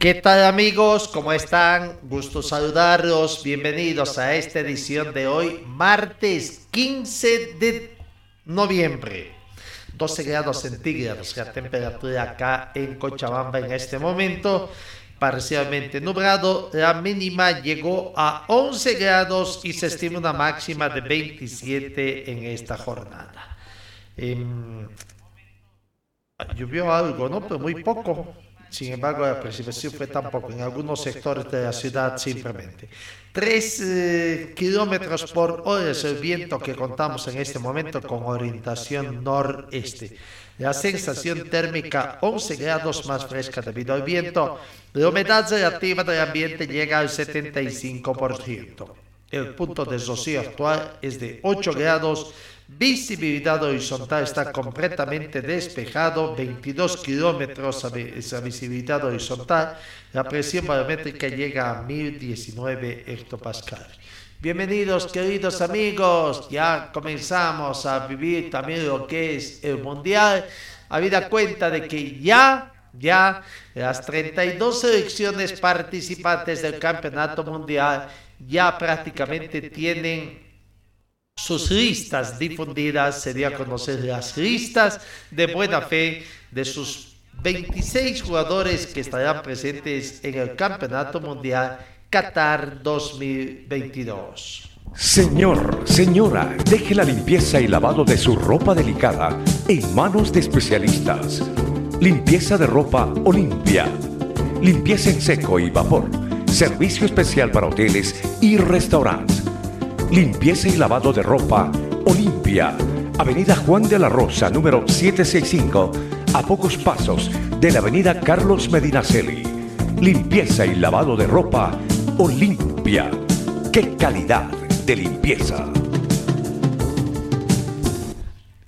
¿Qué tal amigos? ¿Cómo están? Gusto saludarlos. Bienvenidos a esta edición de hoy, martes 15 de noviembre. 12 grados centígrados la temperatura acá en Cochabamba en este momento. Parcialmente nublado, la mínima llegó a 11 grados y se estima una máxima de 27 en esta jornada. Em, llovió algo, ¿no? Pero muy poco. Sin embargo, la precipitación fue tampoco en algunos sectores de la ciudad simplemente. 3 eh, kilómetros por hora es el viento que contamos en este momento con orientación noreste. La sensación térmica 11 grados más fresca debido al viento. La humedad relativa del ambiente llega al 75%. El punto de rocío actual es de 8 grados Visibilidad horizontal está completamente despejado, 22 kilómetros esa visibilidad horizontal. La presión barométrica llega a 1019 hectopascales. Bienvenidos queridos amigos, ya comenzamos a vivir también lo que es el mundial. Habida cuenta de que ya, ya las 32 selecciones participantes del campeonato mundial ya prácticamente tienen sus listas difundidas, sería a conocer las listas de buena fe de sus 26 jugadores que estarán presentes en el Campeonato Mundial Qatar 2022. Señor, señora, deje la limpieza y lavado de su ropa delicada en manos de especialistas. Limpieza de ropa Olimpia. Limpieza en seco y vapor. Servicio especial para hoteles y restaurantes Limpieza y lavado de ropa Olimpia. Avenida Juan de la Rosa, número 765, a pocos pasos de la Avenida Carlos Medinaceli. Limpieza y lavado de ropa Olimpia. ¡Qué calidad de limpieza!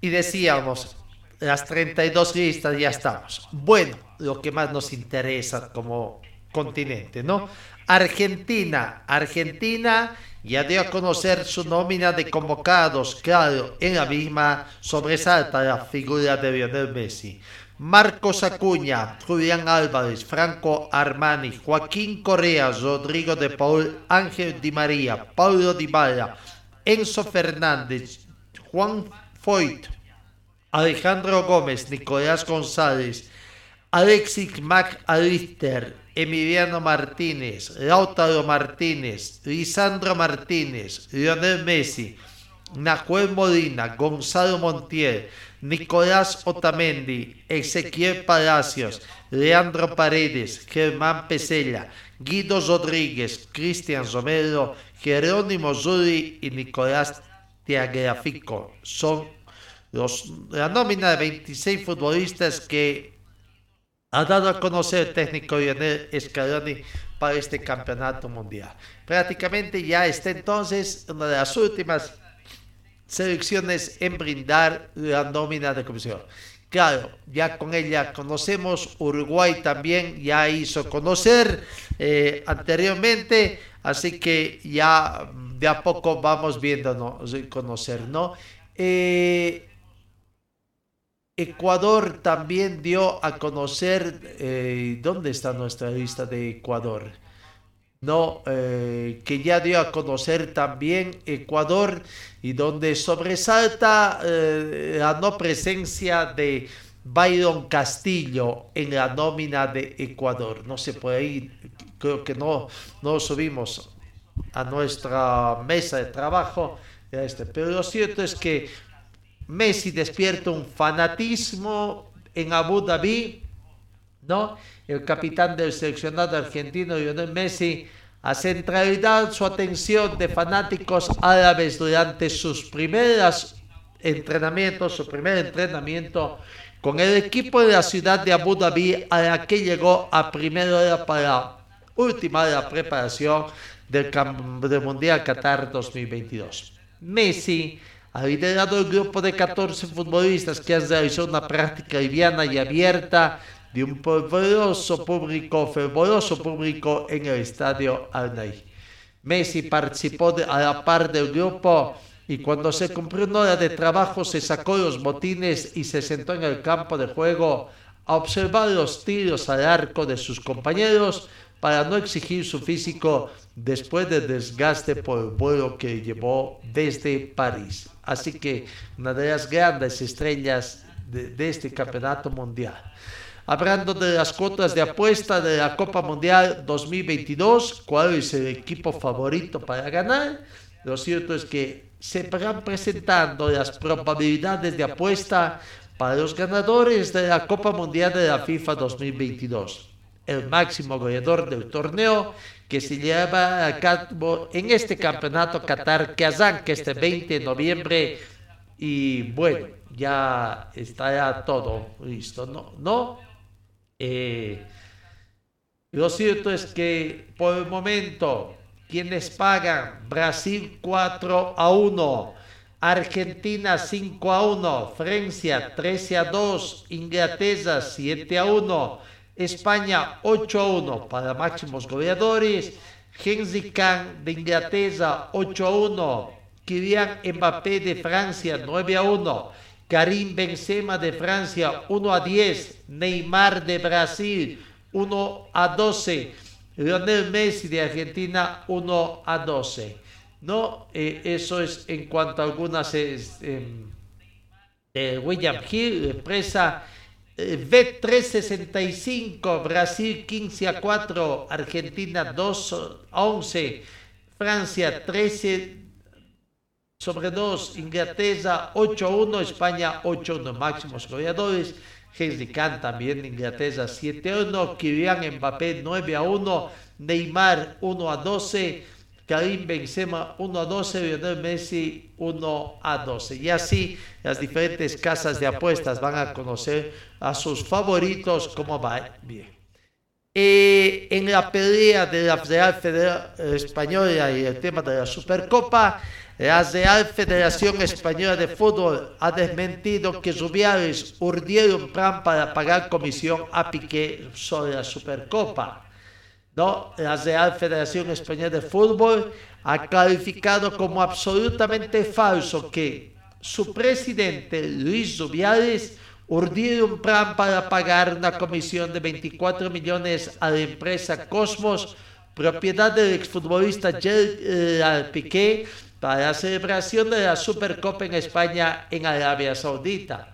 Y decíamos, las 32 listas ya estamos. Bueno, lo que más nos interesa como continente, ¿no? Argentina, Argentina ya dio a conocer su nómina de convocados, claro, en la misma sobresalta la figura de Lionel Messi. Marcos Acuña, Julián Álvarez, Franco Armani, Joaquín Correa, Rodrigo de Paul, Ángel Di María, Paulo Di Bala, Enzo Fernández, Juan Foyt, Alejandro Gómez, Nicolás González, Alexis McAllister, Emiliano Martínez, Lautaro Martínez, Lisandro Martínez, Lionel Messi, Nahuel Molina, Gonzalo Montiel, Nicolás Otamendi, Ezequiel Palacios, Leandro Paredes, Germán Pesella, Guido Rodríguez, Cristian Romero, Jerónimo Zuri y Nicolás Tiagrafico. Son la nómina de 26 futbolistas que ha dado a conocer el técnico Lionel Scaloni para este campeonato mundial. Prácticamente ya está entonces una de las últimas selecciones en brindar la nómina de comisión. Claro, ya con ella conocemos, Uruguay también ya hizo conocer eh, anteriormente, así que ya de a poco vamos viéndonos conocer, ¿no? Eh, Ecuador también dio a conocer, eh, ¿dónde está nuestra lista de Ecuador? No, eh, que ya dio a conocer también Ecuador y donde sobresalta eh, la no presencia de Byron Castillo en la nómina de Ecuador. No se puede ir, creo que no, no subimos a nuestra mesa de trabajo. Este. Pero lo cierto es que Messi despierta un fanatismo en Abu Dhabi, ¿no? El capitán del seleccionado argentino, Lionel Messi, a centralidad su atención de fanáticos árabes durante sus primeros entrenamientos, su primer entrenamiento con el equipo de la ciudad de Abu Dhabi a la que llegó a primera hora para última la preparación del, del Mundial Qatar 2022. Messi ha liderado el grupo de 14 futbolistas que han realizado una práctica liviana y abierta de un fervoroso público, fervoroso público en el estadio al Messi participó a la par del grupo y cuando se cumplió una hora de trabajo se sacó los botines y se sentó en el campo de juego a observar los tiros al arco de sus compañeros para no exigir su físico después del desgaste por el vuelo que llevó desde París. Así que una de las grandes estrellas de, de este campeonato mundial. Hablando de las cuotas de apuesta de la Copa Mundial 2022, ¿cuál es el equipo favorito para ganar? Lo cierto es que se van presentando las probabilidades de apuesta para los ganadores de la Copa Mundial de la FIFA 2022. El máximo goleador del torneo que se lleva a cabo en este campeonato Qatar Kazán, que este 20 de noviembre. Y bueno, ya está todo listo, ¿no? ¿No? Eh, lo cierto es que por el momento, quienes pagan, Brasil 4 a 1, Argentina 5 a 1, Francia 13 a 2, Inglaterra 7 a 1, España 8 a 1 para máximos goleadores, Henry Kahn de Inglaterra 8 a 1, Kylian Mbappé de Francia 9 a 1, Karim Benzema de Francia 1 a 10, Neymar de Brasil 1 a 12, Lionel Messi de Argentina 1 a 12. ¿No? Eh, eso es en cuanto a algunas em, de William Hill, empresa eh, B365, Brasil 15 a 4, Argentina 2 a 11, Francia 13 sobre 2, Inglaterra 8-1, España 8-1, máximos goleadores. Henry Kahn también Inglaterra 7-1, Kylian Mbappé 9-1, Neymar 1-12, Karim Benzema 1-12, Lionel Messi 1-12. Y así las diferentes casas de apuestas van a conocer a sus favoritos cómo va bien. Eh, en la pelea de la Real Federal Española y el tema de la Supercopa, la Real Federación Española de Fútbol ha desmentido que Rubiales urdieron plan para pagar comisión a Piqué sobre la Supercopa. ¿No? La Real Federación Española de Fútbol ha calificado como absolutamente falso que su presidente Luis Rubiales urdió un plan para pagar una comisión de 24 millones a la empresa Cosmos, propiedad del exfutbolista Gerard Piqué, para la celebración de la Supercopa en España en Arabia Saudita.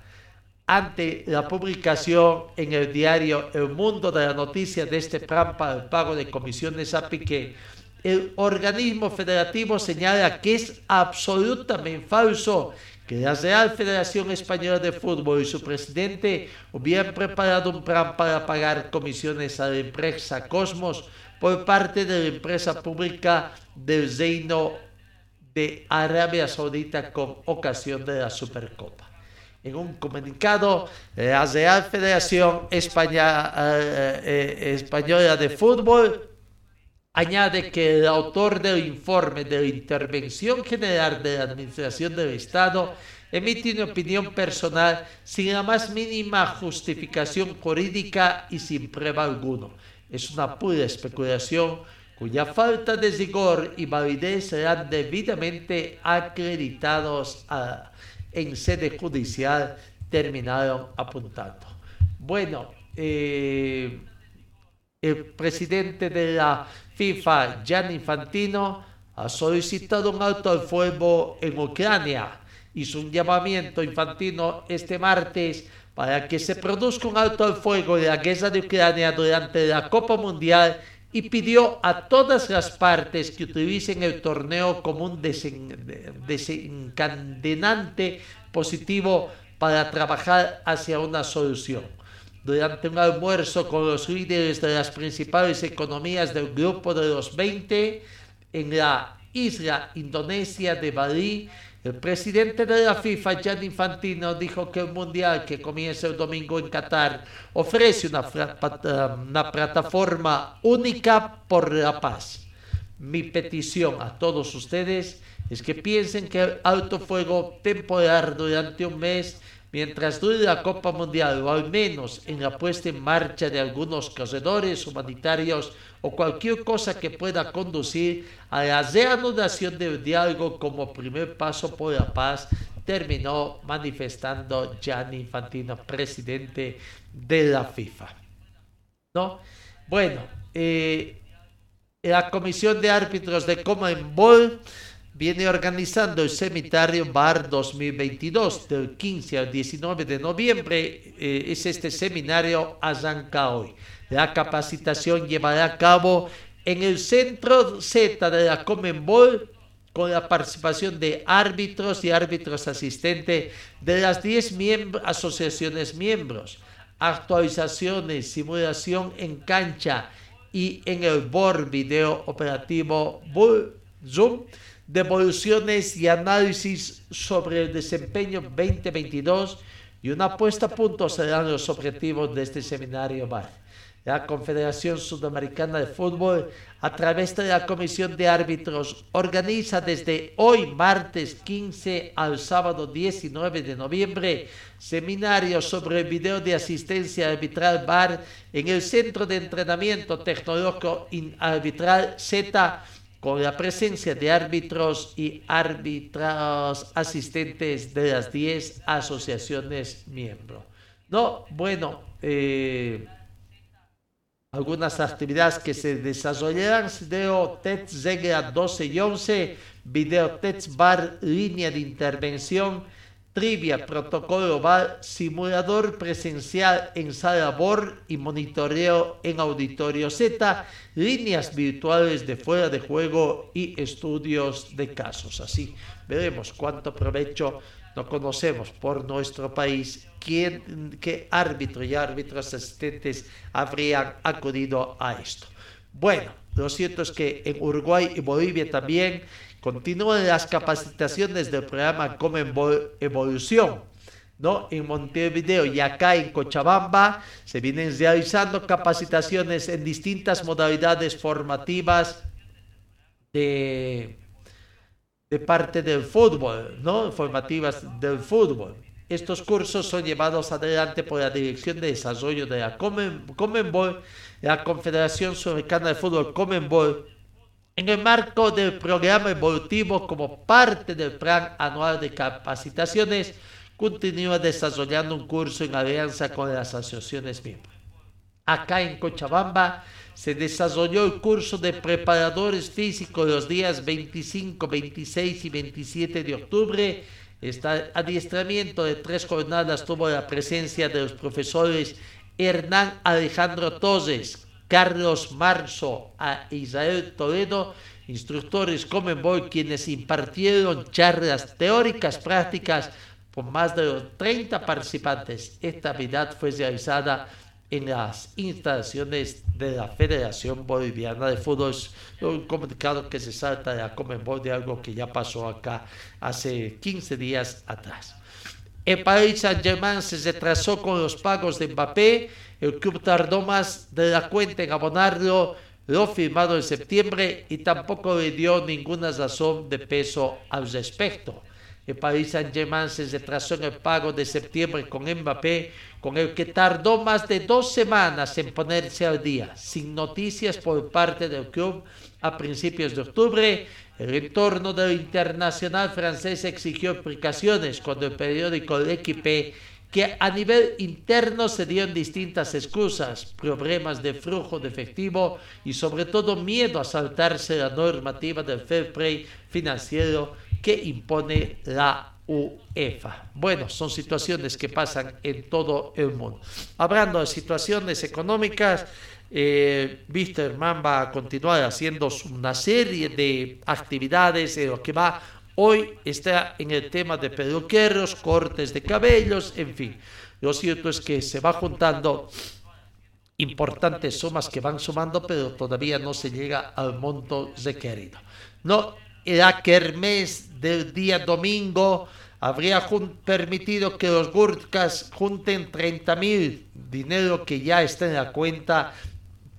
Ante la publicación en el diario El Mundo de la noticia de este plan para el pago de comisiones a Piqué, el organismo federativo señala que es absolutamente falso que la Real Federación Española de Fútbol y su presidente hubieran preparado un plan para pagar comisiones a la empresa Cosmos por parte de la empresa pública del Reino de Arabia Saudita con ocasión de la Supercopa. En un comunicado, la Real Federación eh, eh, Española de Fútbol añade que el autor del informe de la Intervención General de la Administración del Estado emite una opinión personal sin la más mínima justificación jurídica y sin prueba alguna. Es una pura especulación cuya falta de rigor y validez serán debidamente acreditados en sede judicial, terminaron apuntando. Bueno, eh, el presidente de la FIFA, Gianni Infantino, ha solicitado un alto al fuego en Ucrania. Hizo un llamamiento Infantino este martes para que se produzca un alto al fuego en la guerra de Ucrania durante la Copa Mundial y pidió a todas las partes que utilicen el torneo como un desencadenante positivo para trabajar hacia una solución. Durante un almuerzo con los líderes de las principales economías del grupo de los 20 en la isla indonesia de Bali, el presidente de la FIFA, Gianni Infantino, dijo que el Mundial que comienza el domingo en Qatar ofrece una, una plataforma única por la paz. Mi petición a todos ustedes es que piensen que el alto fuego temporal durante un mes mientras dure la Copa Mundial o al menos en la puesta en marcha de algunos corredores humanitarios o cualquier cosa que pueda conducir a la reanudación del diálogo como primer paso por la paz, terminó manifestando Gianni Infantino, presidente de la FIFA. ¿No? Bueno, eh, la Comisión de Árbitros de Ball viene organizando el Seminario Bar 2022 del 15 al 19 de noviembre. Eh, es este seminario arranca hoy. La capacitación llevará a cabo en el Centro Z de la Comenbol con la participación de árbitros y árbitros asistentes de las 10 asociaciones miembros. Actualizaciones, simulación en cancha y en el board video operativo Zoom devoluciones y análisis sobre el desempeño 2022 y una puesta a punto serán los objetivos de este seminario MAR. La Confederación Sudamericana de Fútbol, a través de la Comisión de Árbitros, organiza desde hoy, martes 15 al sábado 19 de noviembre, seminarios sobre el video de asistencia arbitral VAR en el Centro de Entrenamiento Tecnológico Arbitral Z con la presencia de árbitros y árbitros asistentes de las 10 asociaciones miembros. No, bueno, eh, algunas actividades que se desarrollarán, video TETS Zegra 12 y 11, video TETS Bar, línea de intervención, trivia, protocolo bar, simulador presencial en sala BOR y monitoreo en auditorio Z, líneas virtuales de fuera de juego y estudios de casos. Así veremos cuánto provecho no conocemos por nuestro país quién, qué árbitro y árbitros asistentes habrían acudido a esto. Bueno, lo cierto es que en Uruguay y Bolivia también Continúan las capacitaciones del programa Comen Evolución. ¿no? En Montevideo y acá en Cochabamba se vienen realizando capacitaciones en distintas modalidades formativas de, de parte del fútbol, ¿no? Formativas del fútbol. Estos cursos son llevados adelante por la Dirección de Desarrollo de la Comenbol, la Confederación Sudamericana de Fútbol Comenbol, en el marco del programa evolutivo como parte del plan anual de capacitaciones, continúa desarrollando un curso en alianza con las asociaciones miembros. Acá en Cochabamba se desarrolló el curso de preparadores físicos los días 25, 26 y 27 de octubre. Este adiestramiento de tres jornadas tuvo la presencia de los profesores Hernán Alejandro Torres, Carlos Marzo a Israel Toledo, instructores Comenboy, quienes impartieron charlas teóricas prácticas con más de 30 participantes. Esta actividad fue realizada en las instalaciones de la Federación Boliviana de Fútbol. Un comunicado que se salta de la Comenboy de algo que ya pasó acá hace 15 días atrás. El Paris Saint-Germain se retrasó con los pagos de Mbappé el club tardó más de la cuenta en abonarlo lo firmado en septiembre y tampoco le dio ninguna razón de peso al respecto. El Paris Saint-Germain se retrasó en el pago de septiembre con Mbappé, con el que tardó más de dos semanas en ponerse al día, sin noticias por parte del club a principios de octubre. El entorno del internacional francés exigió explicaciones cuando el periódico L'Equipe que a nivel interno se dieron distintas excusas, problemas de flujo de efectivo y sobre todo miedo a saltarse la normativa del fair play financiero que impone la UEFA. Bueno, son situaciones que pasan en todo el mundo. Hablando de situaciones económicas, Eh, Wisterman va a continuar haciendo una serie de actividades en lo que va. Hoy está en el tema de peluqueros, cortes de cabellos, en fin. Lo cierto es que se va juntando importantes sumas que van sumando, pero todavía no se llega al monto requerido. No, la kermés del día domingo habría permitido que los Gurkas junten 30 mil dinero que ya está en la cuenta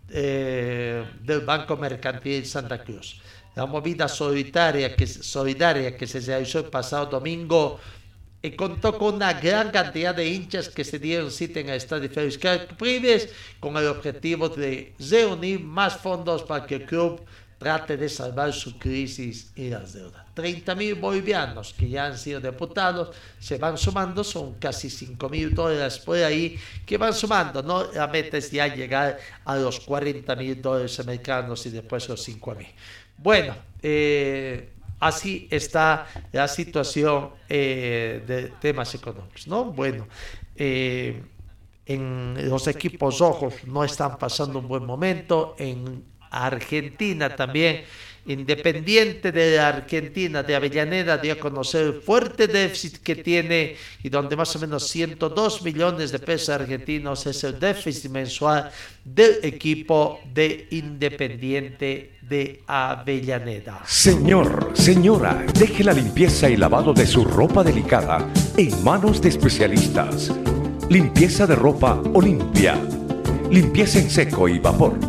eh, del Banco Mercantil Santa Cruz. La movida solidaria que, solidaria que se realizó el pasado domingo y contó con una gran cantidad de hinchas que se dieron cita en el Estadio Félix Prives con el objetivo de reunir más fondos para que el club trate de salvar su crisis y las deudas. 30 mil bolivianos que ya han sido deputados se van sumando, son casi 5 mil dólares por ahí que van sumando, ¿no? La meta es ya llegar a los 40 mil dólares americanos y después los 5 mil. Bueno, eh, así está la situación eh, de temas económicos, ¿no? Bueno, eh, en los equipos rojos no están pasando un buen momento, en Argentina también Independiente de Argentina, de Avellaneda, dio a conocer el fuerte déficit que tiene y donde más o menos 102 millones de pesos argentinos es el déficit mensual del equipo de Independiente de Avellaneda. Señor, señora, deje la limpieza y lavado de su ropa delicada en manos de especialistas. Limpieza de ropa Olimpia. Limpieza en seco y vapor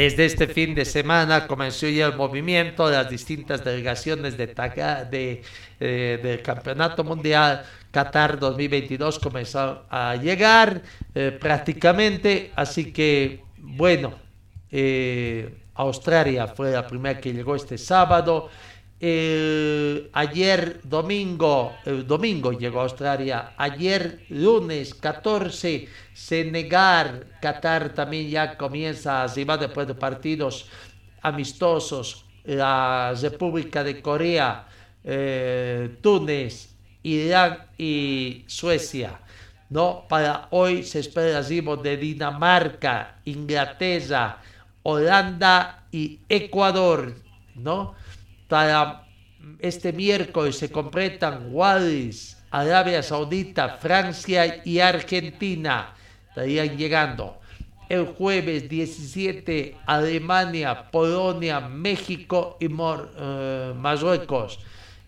Desde este fin de semana comenzó ya el movimiento de las distintas delegaciones de, eh, del Campeonato Mundial Qatar 2022 comenzó a llegar eh, prácticamente, así que bueno, eh, Australia fue la primera que llegó este sábado. Ayer domingo, domingo llegó a Australia, ayer lunes 14, Senegal, Qatar también ya comienza a arribar después de partidos amistosos, la República de Corea, eh, Túnez, Irán y Suecia. ¿no? Para hoy se espera arribo de Dinamarca, Inglaterra, Holanda y Ecuador. ¿no? Para este miércoles se completan Wallis, Arabia Saudita, Francia y Argentina. Estarían llegando. El jueves 17, Alemania, Polonia, México y eh, Marruecos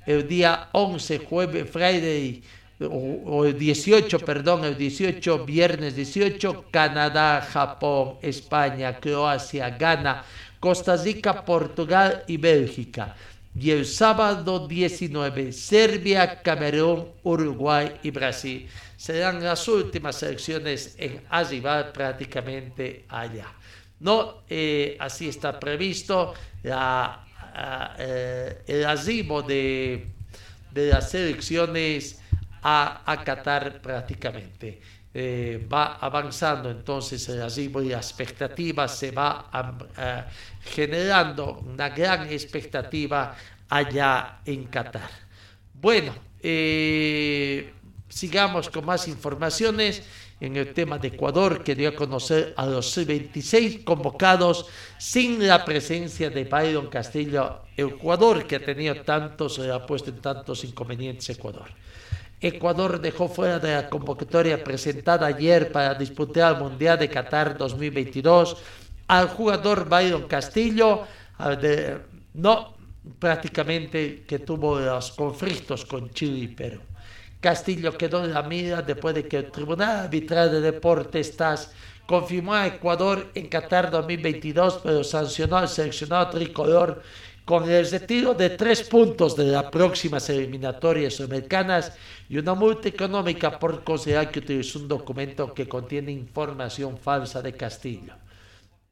el día 11, jueves, Friday, o, el 18, perdón, el 18, viernes 18, Canadá, Japón, España, Croacia, Ghana, Costa Rica, Portugal y Bélgica. Y el sábado 19, Serbia, Camerún, Uruguay y Brasil. Serán las últimas elecciones en arribar prácticamente allá. No, eh, así está previsto. Eh, el arribo de, de, las elecciones a, a Qatar prácticamente. Eh, va avanzando entonces el arribo y la expectativa se va generando una gran expectativa allá en Qatar. Bueno, eh, sigamos con más informaciones en el tema de Ecuador, que dio a conocer a los 26 convocados sin la presencia de Byron Castillo, Ecuador, que ha tenido tantos, ha puesto en tantos inconvenientes Ecuador. Ecuador dejó fuera de la convocatoria presentada ayer para disputar el Mundial de Qatar 2022 al jugador Byron Castillo, no prácticamente que tuvo los conflictos con Chile y Perú. Castillo quedó en la mira después de que el Tribunal Arbitral de Deportes TAS confirmó a Ecuador en Qatar 2022, pero sancionó al seleccionado tricolor con el retiro de tres puntos de las próximas eliminatorias sudamericanas y una multa económica por considerar que utilizó un documento que contiene información falsa de Castillo.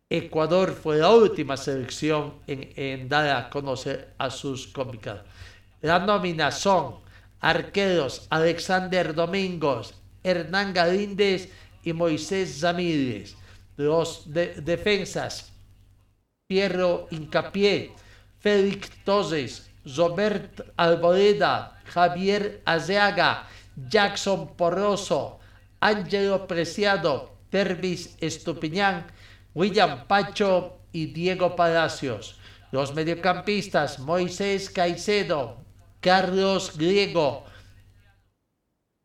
Ecuador fue la última selección en, dar a conocer a sus convocados. La nómina son Arqueros Alexander Domingos, Hernán Galíndez y Moisés Zamírez. Los defensas Pierro Incapié, Félix Toses, Robert Alboreda, Javier Azeaga, Jackson Porroso, Ángelo Preciado, Tervis Estupiñán, William Pacho y Diego Palacios. Los mediocampistas Moisés Caicedo, Carlos Griego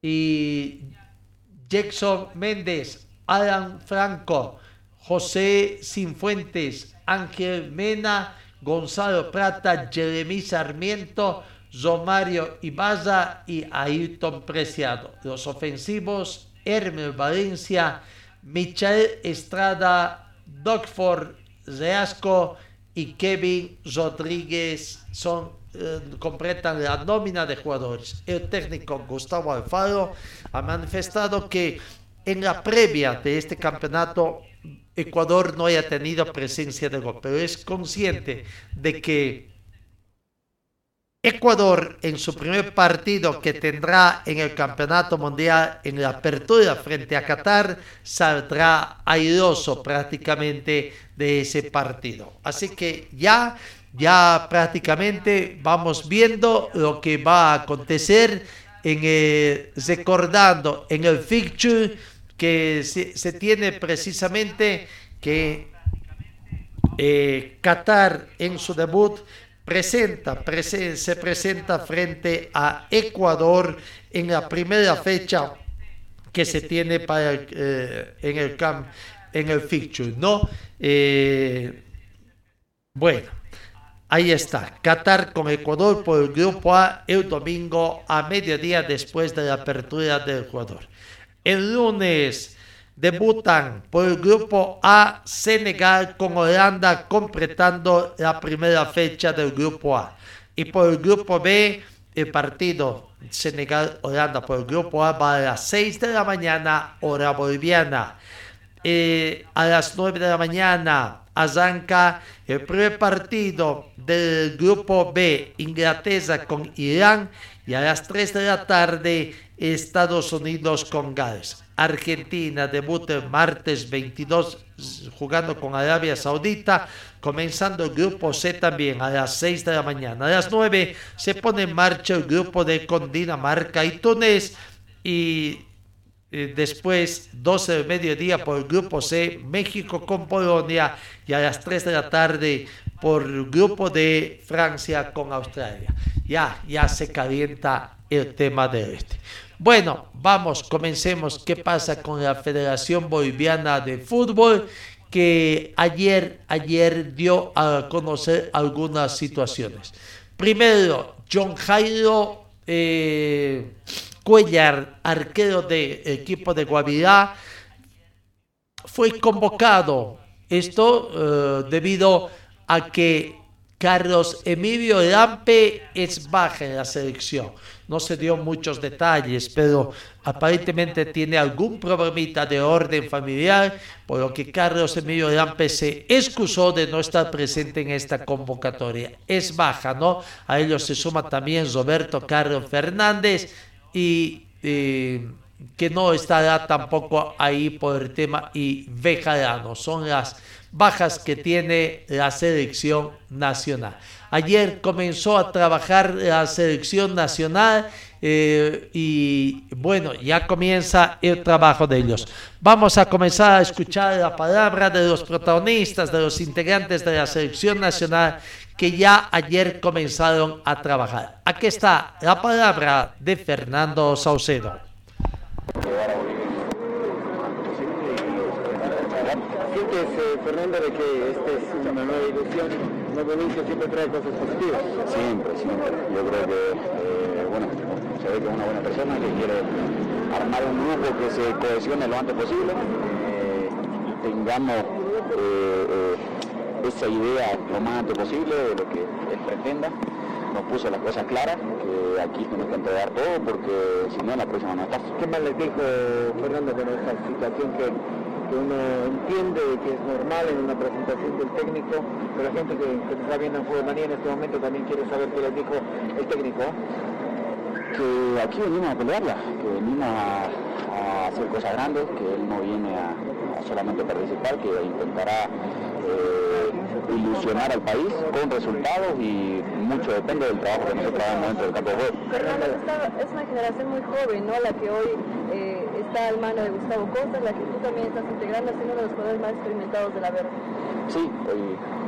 y Jackson Méndez, Alan Franco, José Sinfuentes, Ángel Mena, Gonzalo Prata, Jeremy Sarmiento, Romario Ibaza y Ayrton Preciado. Los ofensivos, Hermel Valencia, Michael Estrada, Dogford Reasco y Kevin Rodríguez son eh, completan la nómina de jugadores. El técnico Gustavo Alfaro ha manifestado que en la previa de este campeonato Ecuador no haya tenido presencia de gol, pero es consciente de que Ecuador en su primer partido que tendrá en el Campeonato Mundial en la apertura frente a Qatar saldrá airoso prácticamente de ese partido. Así que ya ya prácticamente vamos viendo lo que va a acontecer en recordando en el fixture que se, tiene precisamente que eh, Qatar en su debut presenta, se presenta frente a Ecuador en la primera fecha que se tiene para eh, en el camp, en el fixture, ¿no? Eh, bueno, ahí está, Qatar con Ecuador por el grupo A el domingo a mediodía después de la apertura del Ecuador. El lunes debutan por el grupo A Senegal con Holanda completando la primera fecha del grupo A. Y por el grupo B el partido Senegal-Holanda por el grupo A va a las 6 de la mañana hora boliviana. Eh, a las 9 de la mañana arranca el primer partido del grupo B, Inglaterra con Irán, y a las 3 de la tarde Estados Unidos con Gales. Argentina debuta el martes 22 jugando con Arabia Saudita, comenzando el grupo C también a las 6 de la mañana. A las 9 se pone en marcha el grupo D con Dinamarca y Túnez y eh, después 12 de mediodía por el grupo C, México con Polonia y a las 3 de la tarde por el grupo de Francia con Australia. Ya, ya se calienta el tema de este. Bueno, vamos, comencemos. ¿Qué pasa con la Federación Boliviana de Fútbol? Que ayer, ayer dio a conocer algunas situaciones. Primero, John Jairo eh, Cuellar, arquero del equipo de Guavirá, fue convocado. Esto eh, debido a que Carlos Emilio Lampe es baja en la selección. No se dio muchos detalles, pero aparentemente tiene algún problemita de orden familiar, por lo que Carlos Emilio Lampe se excusó de no estar presente en esta convocatoria. Es baja, ¿no? A ellos se suma también Roberto Carlos Fernández y eh, que no estará tampoco ahí por el tema y Bejarano. Son las bajas que tiene la selección nacional. Ayer comenzó a trabajar la selección nacional eh, y bueno, ya comienza el trabajo de ellos. Vamos a comenzar a escuchar la palabra de los protagonistas, de los integrantes de la selección nacional que ya ayer comenzaron a trabajar. Aquí está la palabra de Fernando Saucedo. Fernando, de que esta es una nueva siempre trae cosas positivas. Siempre, siempre. Yo creo que, eh, bueno, se ve que es una buena persona que quiere armar un grupo que se cohesione lo antes posible, eh, tengamos eh, esa idea lo más antes posible de lo que él pretenda nos puso las cosas claras, que aquí tenemos que entregar todo porque si no la próxima no está. ¿Qué más les dijo Fernando con esta situación que que uno entiende que es normal en una presentación del técnico, pero la gente que, está viendo en Fútbol Manía en este momento también quiere saber qué les dijo el técnico. Que aquí venimos a pelearla, que venimos a, a hacer cosas grandes, que él no viene a, a solamente participar, que intentará eh, ilusionar al país con resultados y mucho depende del trabajo que nosotros hagamos dentro del campo de juego. Fernando, es una generación muy joven, ¿no? La que hoy eh, está al mano de Gustavo Costa, la que tú también estás integrando, siendo uno de los jugadores más experimentados de la Verde. Sí, hoy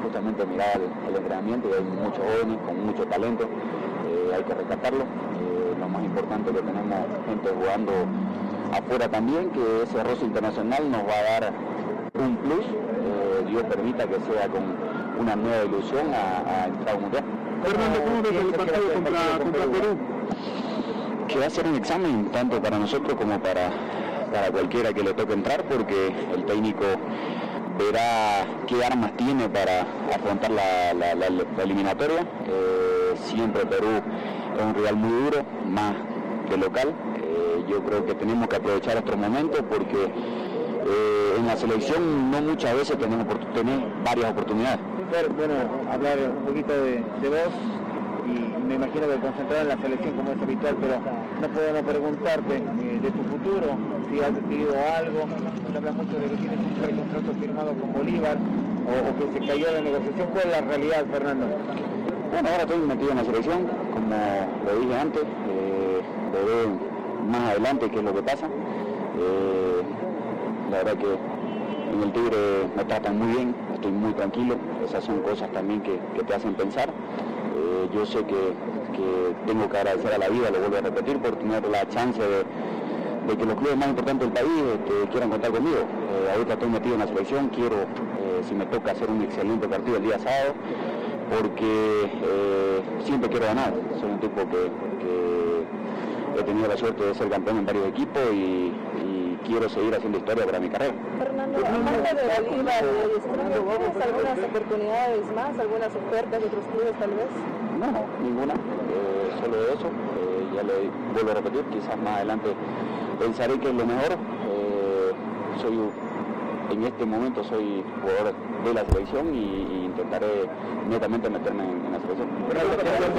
justamente miraba el, el entrenamiento y hay muchos jóvenes con mucho talento, eh, hay que rescatarlo. Eh, lo más importante que tenemos gente jugando afuera también, que ese roce internacional nos va a dar un plus, eh, Dios permita que sea con una nueva ilusión a, a entrar a un mundial. Fernando, ¿cómo ves el partido contra, contra Perú? Que va a ser un examen tanto para nosotros como para, para cualquiera que le toque entrar, porque el técnico verá qué armas tiene para afrontar la, la- eliminatoria. Eh, siempre Perú es un rival muy duro, más de local. Eh, yo creo que tenemos que aprovechar estos momentos porque eh, en la selección no muchas veces tenemos tenés varias oportunidades. Bueno, hablar un poquito de, de vos y me imagino que concentrado en la selección como es habitual, pero no no preguntarte eh, de tu futuro, si has decidido algo, se habla mucho de que tienes un precontrato firmado con Bolívar o, que se cayó la negociación, ¿cuál es la realidad, Fernando? Bueno, ahora estoy metido en la selección, como lo dije antes, eh, veré más adelante qué es lo que pasa. Eh, la verdad que en el Tigre me tratan muy bien, estoy muy tranquilo, esas son cosas también que te hacen pensar. Eh, yo sé que, tengo que agradecer a la vida, lo vuelvo a repetir, por tener la chance de, que los clubes más importantes del país este, quieran contar conmigo. Eh, ahorita estoy metido en la selección, quiero, eh, si me toca, hacer un excelente partido el día sábado, porque eh, siempre quiero ganar. Soy un tipo que, he tenido la suerte de ser campeón en varios equipos y quiero seguir haciendo historia para mi carrera. Fernando, aparte de Bolívar y Strongest, ¿tienes algunas oportunidades más, algunas ofertas de otros clubes tal vez? No, ninguna, eh, solo eso. Eh, ya le vuelvo a repetir, quizás más adelante pensaré que es lo mejor. Eh, soy en este momento soy jugador de la selección y, y intentaré netamente meterme en, en la selección.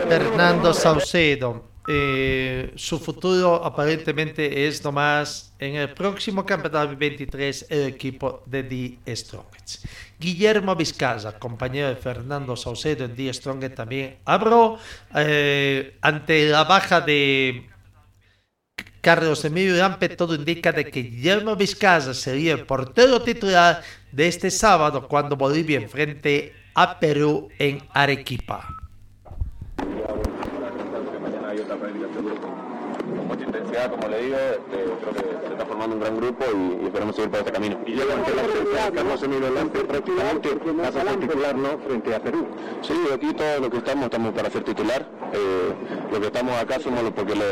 Fernando Saucedo. Eh, su futuro aparentemente es nomás en el próximo campeonato 23 el equipo de The Strongest. Guillermo Vizcaza, compañero de Fernando Saucedo en The Strongest también habló eh, ante la baja de Carlos Emilio Lampe, todo indica de que Guillermo Vizcaza sería el portero titular de este sábado cuando Bolivia enfrente a Perú en Arequipa. mañana hay otra práctica seguro con, como le digo, este, creo que se está formando un gran grupo y, y esperamos seguir por este camino. Y llega ante la Carlos Emilio Lampe prácticamente pasa a ser titular ¿no? frente a Perú. Sí, aquí todos los que estamos estamos para ser titular. Eh, los que estamos acá somos los porque lo,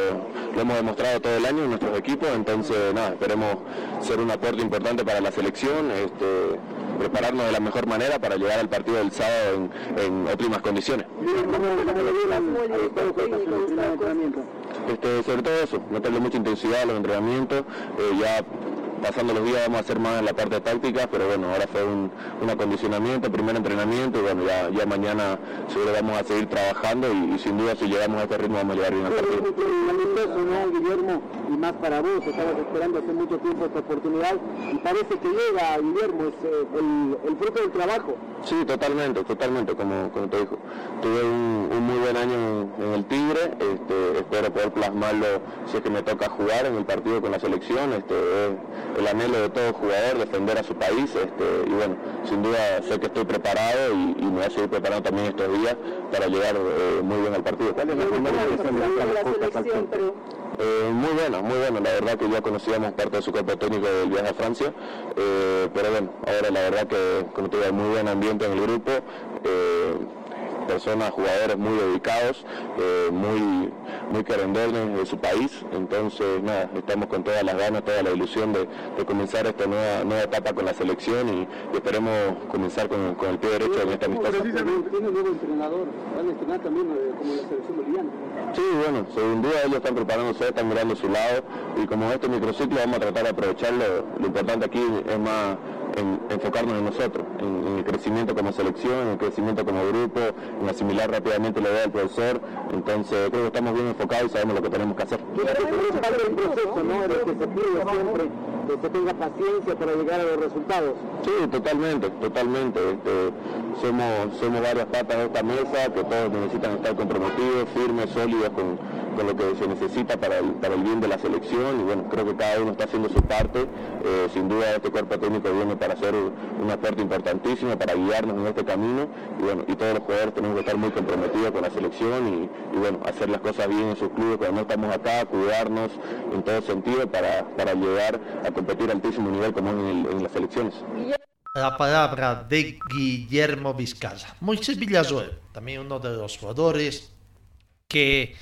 lo hemos demostrado todo el año en nuestros equipos, entonces nada, esperemos ser un aporte importante para la selección, este, prepararnos de la mejor manera para llegar al partido del sábado en, en óptimas condiciones. Este, sobre todo eso, mucha intensidad los entrenamientos, eh, ya pasando los días vamos a hacer más en la parte táctica, pero bueno, ahora fue un, un acondicionamiento, primer entrenamiento y bueno, ya, ya mañana seguro vamos a seguir trabajando y, y sin duda si llegamos a este ritmo vamos a llegar bien al partido. Y más para vos, estabas esperando hace mucho tiempo esta oportunidad y parece que llega, Guillermo, es eh, el, el fruto del trabajo. Sí, totalmente, totalmente, como, como te dijo. Tuve un, un muy buen año en, el Tigre, este, espero poder plasmarlo si es que me toca jugar en el partido con la selección, este, es el anhelo de todo jugador, defender a su país, este, y bueno, sin duda sé que estoy preparado y, y me voy a seguir preparando también estos días para llegar eh, muy bien al partido. ¿Cuál es la primera la selección, pero eh, muy bueno, muy bueno. La verdad que ya conocíamos parte de su cuerpo técnico del viaje a Francia, eh, pero bueno, ahora la verdad que como te digo, muy buen ambiente en el grupo. eh, personas, jugadores muy dedicados, eh, muy, muy querendones de su país, entonces nada, estamos con todas las ganas, toda la ilusión de, de comenzar esta nueva, nueva etapa con la selección y, y esperemos comenzar con, con el pie derecho en esta. Precisamente tiene nuevo entrenador, van a estrenar también eh, como la selección boliviana. Sí, bueno, sin duda ellos están preparándose, están mirando su lado y como este microciclo vamos a tratar de aprovecharlo. Lo importante aquí es más en enfocarnos en nosotros, en, el crecimiento como selección, en el crecimiento como grupo, en asimilar rápidamente la idea del profesor. Entonces creo que estamos bien enfocados y sabemos lo que tenemos que hacer. Es parte del proceso, ¿no? El que se pide siempre que se tenga paciencia para llegar a los resultados. Sí, totalmente, totalmente. Este, somos, somos varias patas de esta mesa que todos necesitan estar comprometidos, firmes, sólidos con con lo que se necesita para el, para el bien de la selección y bueno, creo que cada uno está haciendo su parte. Eh, sin duda este cuerpo técnico viene para hacer un aporte importantísimo, para guiarnos en este camino y bueno, y todos los jugadores tenemos que estar muy comprometidos con la selección y, bueno, hacer las cosas bien en sus clubes cuando no estamos acá, cuidarnos en todo sentido para, para llegar a competir a altísimo nivel como en, en las selecciones la palabra de Guillermo Vizcaya. Moisés Villazuel, también uno de los jugadores que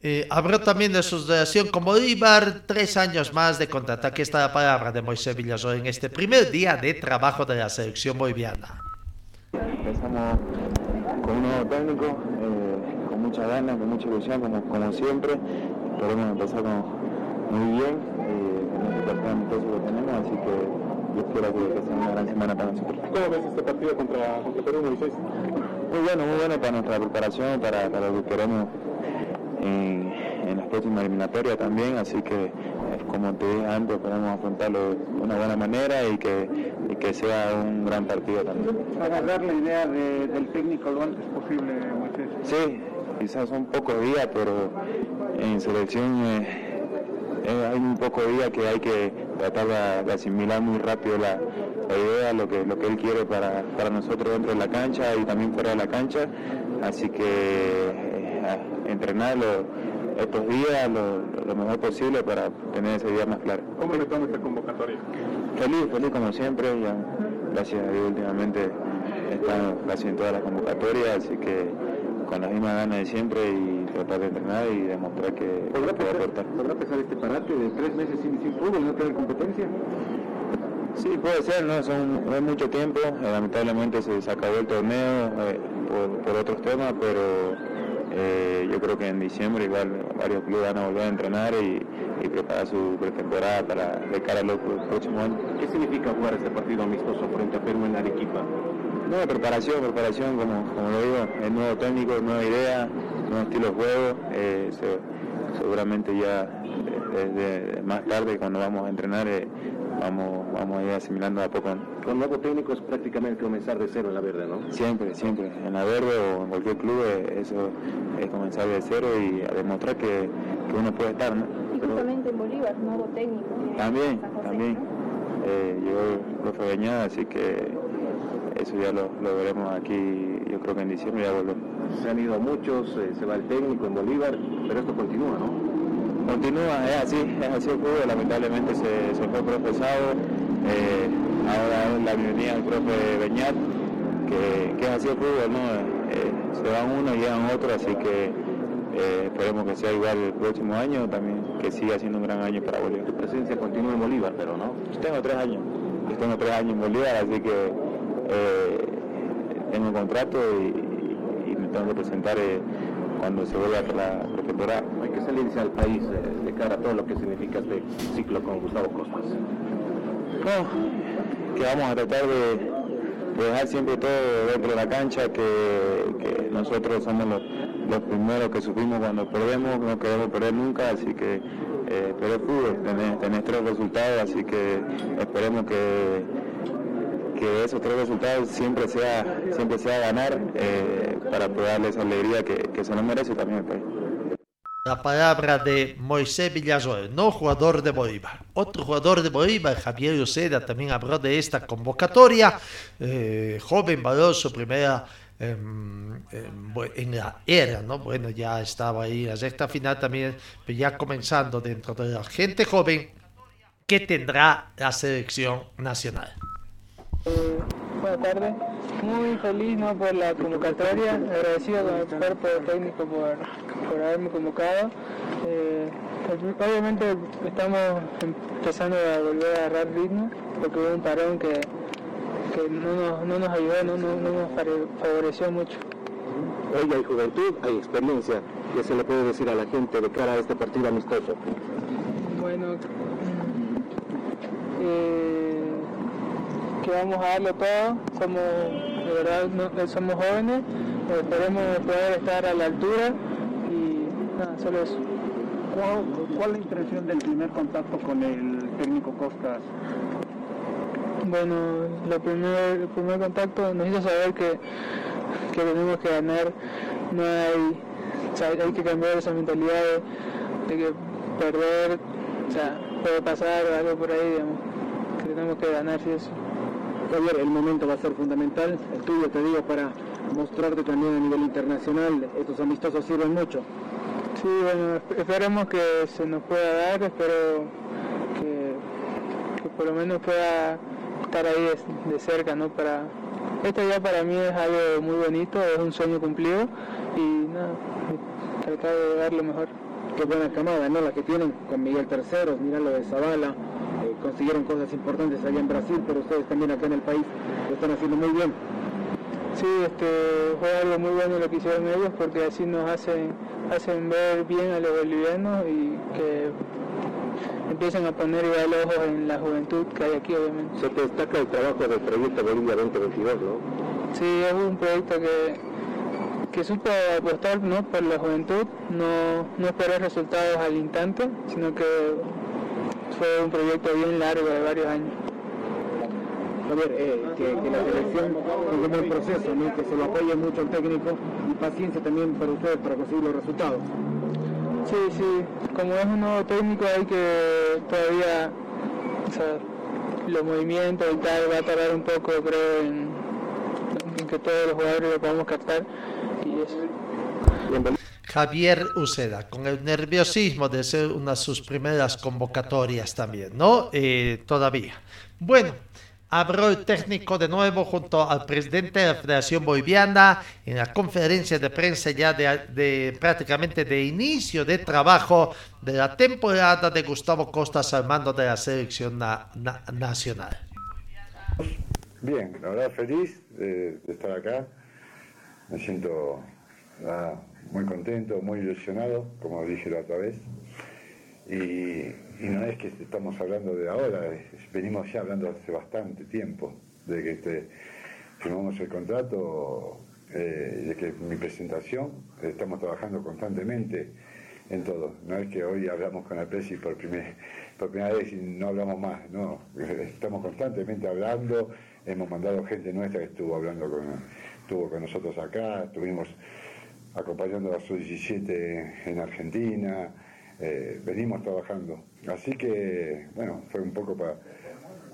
eh, habló también de su relación con Bolívar, tres años más de contraataque. Esta la palabra de Moisés Villazón en este primer día de trabajo de la selección boliviana. Empezamos con un nuevo técnico, eh, con mucha ganas, con mucha ilusión, como, como siempre. Esperemos empezar muy bien, eh, con este partido que tenemos, así que yo espero que, que sea una gran semana para nosotros. ¿Cómo ves este partido contra, contra Perú, Moisés? Muy bueno, muy bueno para nuestra preparación, para, para lo que queremos en, en las próximas eliminatorias también, así que eh, como te dije antes, podemos afrontarlo de una buena manera y que, y que sea un gran partido también. Agarrar la idea de, del técnico lo antes posible, Moisés. Sí, quizás son pocos días, pero en selección eh, eh, hay un poco de días que hay que tratar de, de asimilar muy rápido la, la, idea, lo que, lo que él quiere para, para nosotros dentro de la cancha y también fuera de la cancha. Así que entrenar estos días lo, mejor posible para tener ese día más claro. ¿Cómo le toma esta convocatoria? Feliz, feliz como siempre. Ya, gracias a Dios últimamente están casi en todas las convocatorias, así que con las mismas ganas de siempre y tratar de entrenar y demostrar que ¿Podrá puede aportar. ¿Podrá pesar este parate de tres meses sin, sin fútbol y no tener competencia? Sí, puede ser, no, Son, no es mucho tiempo, lamentablemente se, se acabó el torneo eh, por, por otros temas, pero eh, yo creo que en diciembre igual varios clubes van a volver a entrenar y, preparar su pretemporada para de cara al próximo año. ¿Qué significa jugar este partido amistoso frente a Perú en Arequipa? No, preparación, preparación, como, como lo digo, es nuevo técnico, nueva idea, nuevo estilo de juego. Eh, seguramente ya eh, desde más tarde cuando vamos a entrenar vamos, vamos a ir asimilando a poco. Con nuevo técnico es prácticamente comenzar de cero en la verde, ¿no? Siempre, siempre. En la verde o en cualquier club eh, eso es comenzar de cero y a demostrar que, que uno puede estar, ¿no? Y justamente en Bolívar, nuevo técnico. También, también. Eh, llegó el profe Beñada, así que eso ya lo, lo, veremos aquí, yo creo que en diciembre ya volvemos. Se han ido muchos, eh, se va el técnico en Bolívar, pero esto continúa, ¿no? Continúa, es así, es así el fútbol, lamentablemente se, se fue profesado, eh, ahora es la bienvenida del profe Beñat, que, que, es así el fútbol, ¿no? Eh, se van uno y llegan otro, así que eh, esperemos que sea igual el próximo año, también que siga siendo un gran año para Bolívar. Tu presencia continúa en Bolívar, pero no. Yo tengo tres años, yo tengo tres años en Bolívar, así que eh, tengo un contrato y, y, me tengo que presentar cuando se vuelva a la pretemporada. Hay que salirse al país eh, de cara a todo lo que significa este ciclo con Gustavo Costas. Que vamos a tratar de, dejar siempre todo dentro de la cancha, que, nosotros somos los, primeros que sufrimos cuando perdemos, no queremos perder nunca, así que eh, pero es fútbol, tenés, tres resultados, así que esperemos que que esos tres resultados siempre sea, siempre sea ganar eh, para poder darle esa alegría que, que se nos merece también el país. La palabra de Moisés Villazoel, no jugador de Bolívar. Otro jugador de Bolívar, Javier Luceda, también habló de esta convocatoria. Eh, joven, valor su primera eh, en la era, ¿no? Bueno, ya estaba ahí la sexta final también, pero ya comenzando dentro de la gente joven que tendrá la selección nacional. Buenas tardes, muy feliz ¿no? por la convocatoria, agradecido con el cuerpo técnico por, por haberme convocado. Eh, obviamente estamos empezando a volver a agarrar ritmo porque hubo un parón que, que no, nos, no, nos, ayudó, no, no, no, nos favoreció mucho. Hoy hay juventud, hay experiencia. ¿Qué se le puede decir a la gente de cara a este partido amistoso? Bueno, eh, que vamos a darlo todo, somos, de verdad, somos jóvenes, esperemos poder estar a la altura y nada, solo eso. ¿Cuál, ¿Cuál, es la impresión del primer contacto con el técnico Costas? Bueno, lo primer, el primer contacto nos hizo saber que, que tenemos que ganar, no hay, o sea, hay que cambiar esa mentalidad de, de que perder, o sea, puede pasar algo por ahí, digamos, que tenemos que ganar si eso. Javier, el momento va a ser fundamental, el tuyo te digo para mostrarte también a nivel internacional, estos amistosos sirven mucho. Sí, bueno, esperemos que se nos pueda dar, espero que, que por lo menos pueda estar ahí de, de, cerca, ¿no? Para, esto ya para mí es algo muy bonito, es un sueño cumplido y nada, tratar de dar lo mejor. Qué buena camada, ¿no? La que tienen con Miguel Terceros, mirá lo de Zavala, consiguieron cosas importantes allá en Brasil, pero ustedes también acá en el país lo están haciendo muy bien. Sí, este, fue algo muy bueno lo que hicieron ellos porque así nos hacen, hacen ver bien a los bolivianos y que empiezan a poner igual ojos en la juventud que hay aquí, obviamente. Se te destaca el trabajo del proyecto Bolivia 2022, ¿no? Sí, es un proyecto que, que supo apostar ¿no? por la juventud, no, no esperar resultados al instante, sino que fue un proyecto bien largo de varios años. A ver, eh, que, que, la selección es un proceso, ¿no? que se lo apoye mucho al técnico y paciencia también para ustedes para conseguir los resultados. Sí, sí, como es un nuevo técnico hay que todavía, o sea, los movimientos y tal va a tardar un poco creo en, en que todos los jugadores lo podamos captar y eso. Javier Uceda, con el nerviosismo de ser una de sus primeras convocatorias también, ¿no? Eh, todavía. Bueno, habló el técnico de nuevo junto al presidente de la Federación Boliviana en la conferencia de prensa ya de, prácticamente de inicio de trabajo de la temporada de Gustavo Costas al mando de la selección na, na, nacional. Bien, la verdad feliz de, estar acá. Me siento muy contento, muy ilusionado, como dije la otra vez. Y, no es que estamos hablando de ahora, venimos ya hablando hace bastante tiempo, de que este, firmamos el contrato, eh, de que mi presentación, estamos trabajando constantemente en todo. No es que hoy hablamos con la Presi por, primer, por primera vez y no hablamos más, no, estamos constantemente hablando, hemos mandado gente nuestra que estuvo hablando con, estuvo con nosotros acá, estuvimos acompañando a su 17 en Argentina, eh, venimos trabajando. Así que, bueno, fue un poco para...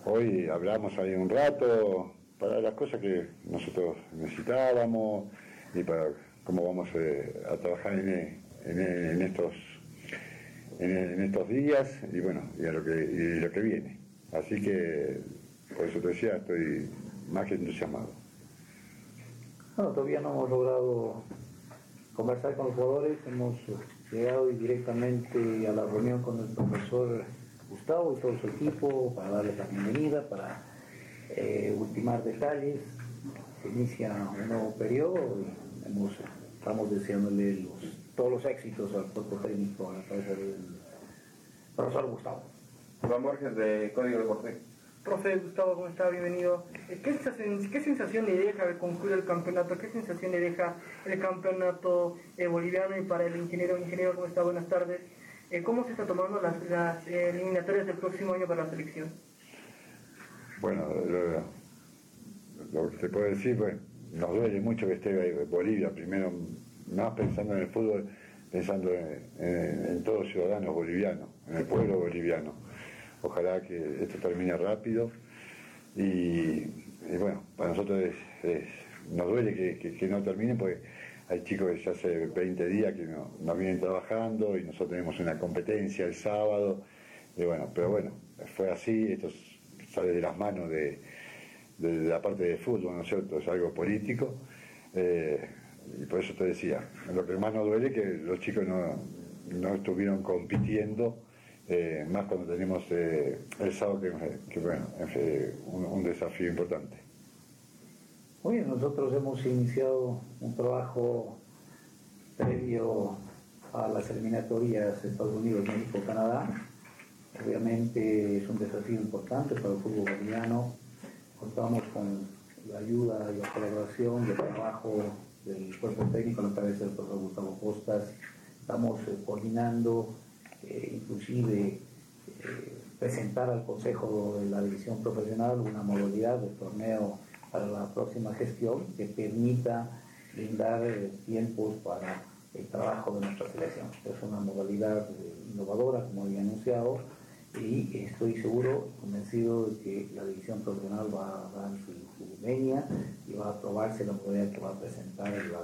Hoy hablamos ahí un rato para las cosas que nosotros necesitábamos y para cómo vamos eh, a trabajar en, en, en estos en, estos días y bueno, y a lo que, y lo que viene. Así que, por eso te decía, estoy más que entusiasmado. Bueno, todavía no hemos logrado conversar con los jugadores, hemos llegado directamente a la reunión con el profesor Gustavo y todo su equipo para darles la bienvenida, para eh, ultimar detalles. Se inicia un nuevo periodo y estamos deseándole todos los éxitos al cuerpo técnico a la cabeza del profesor Gustavo. Juan Borges de Código Deportivo. Profe Gustavo, ¿cómo está? Bienvenido. ¿Qué sensación, ¿Qué sensación le deja al concluir el campeonato? ¿Qué sensación le deja el campeonato eh, boliviano y para el ingeniero? Ingeniero, ¿cómo está? Buenas tardes. Eh, ¿Cómo se está tomando las, eh, eliminatorias del próximo año para la selección? Bueno, lo, lo que te puedo decir, pues, nos duele mucho que esté Bolivia, primero, más pensando en el fútbol, pensando en, en, en todos los ciudadanos bolivianos, en el pueblo boliviano Ojalá que esto termine rápido. Y, bueno, para nosotros es, nos duele que, no termine porque hay chicos que ya hace 20 días que no, vienen trabajando y nosotros tenemos una competencia el sábado. Y bueno, pero bueno, fue así, esto sale de las manos de la parte de fútbol, ¿no es cierto? Es algo político. Eh, y por eso te decía, lo que más nos duele es que los chicos no, no estuvieron compitiendo eh, más cuando tenemos eh, el sábado, que, que bueno, un, desafío importante. Muy bien, nosotros hemos iniciado un trabajo previo a las eliminatorias Estados Unidos, México, Canadá. Obviamente es un desafío importante para el fútbol boliviano. contamos con la ayuda y la colaboración y el trabajo del cuerpo técnico la cabeza del profesor Gustavo Costas. Estamos eh, coordinando, eh, inclusive eh, presentar al Consejo de la División Profesional una modalidad de torneo para la próxima gestión que permita brindar tiempos para el trabajo de nuestra selección. Es una modalidad innovadora, como había anunciado, y estoy seguro, convencido de que la división profesional va a dar su, su y va a aprobarse la modalidad que va a presentar la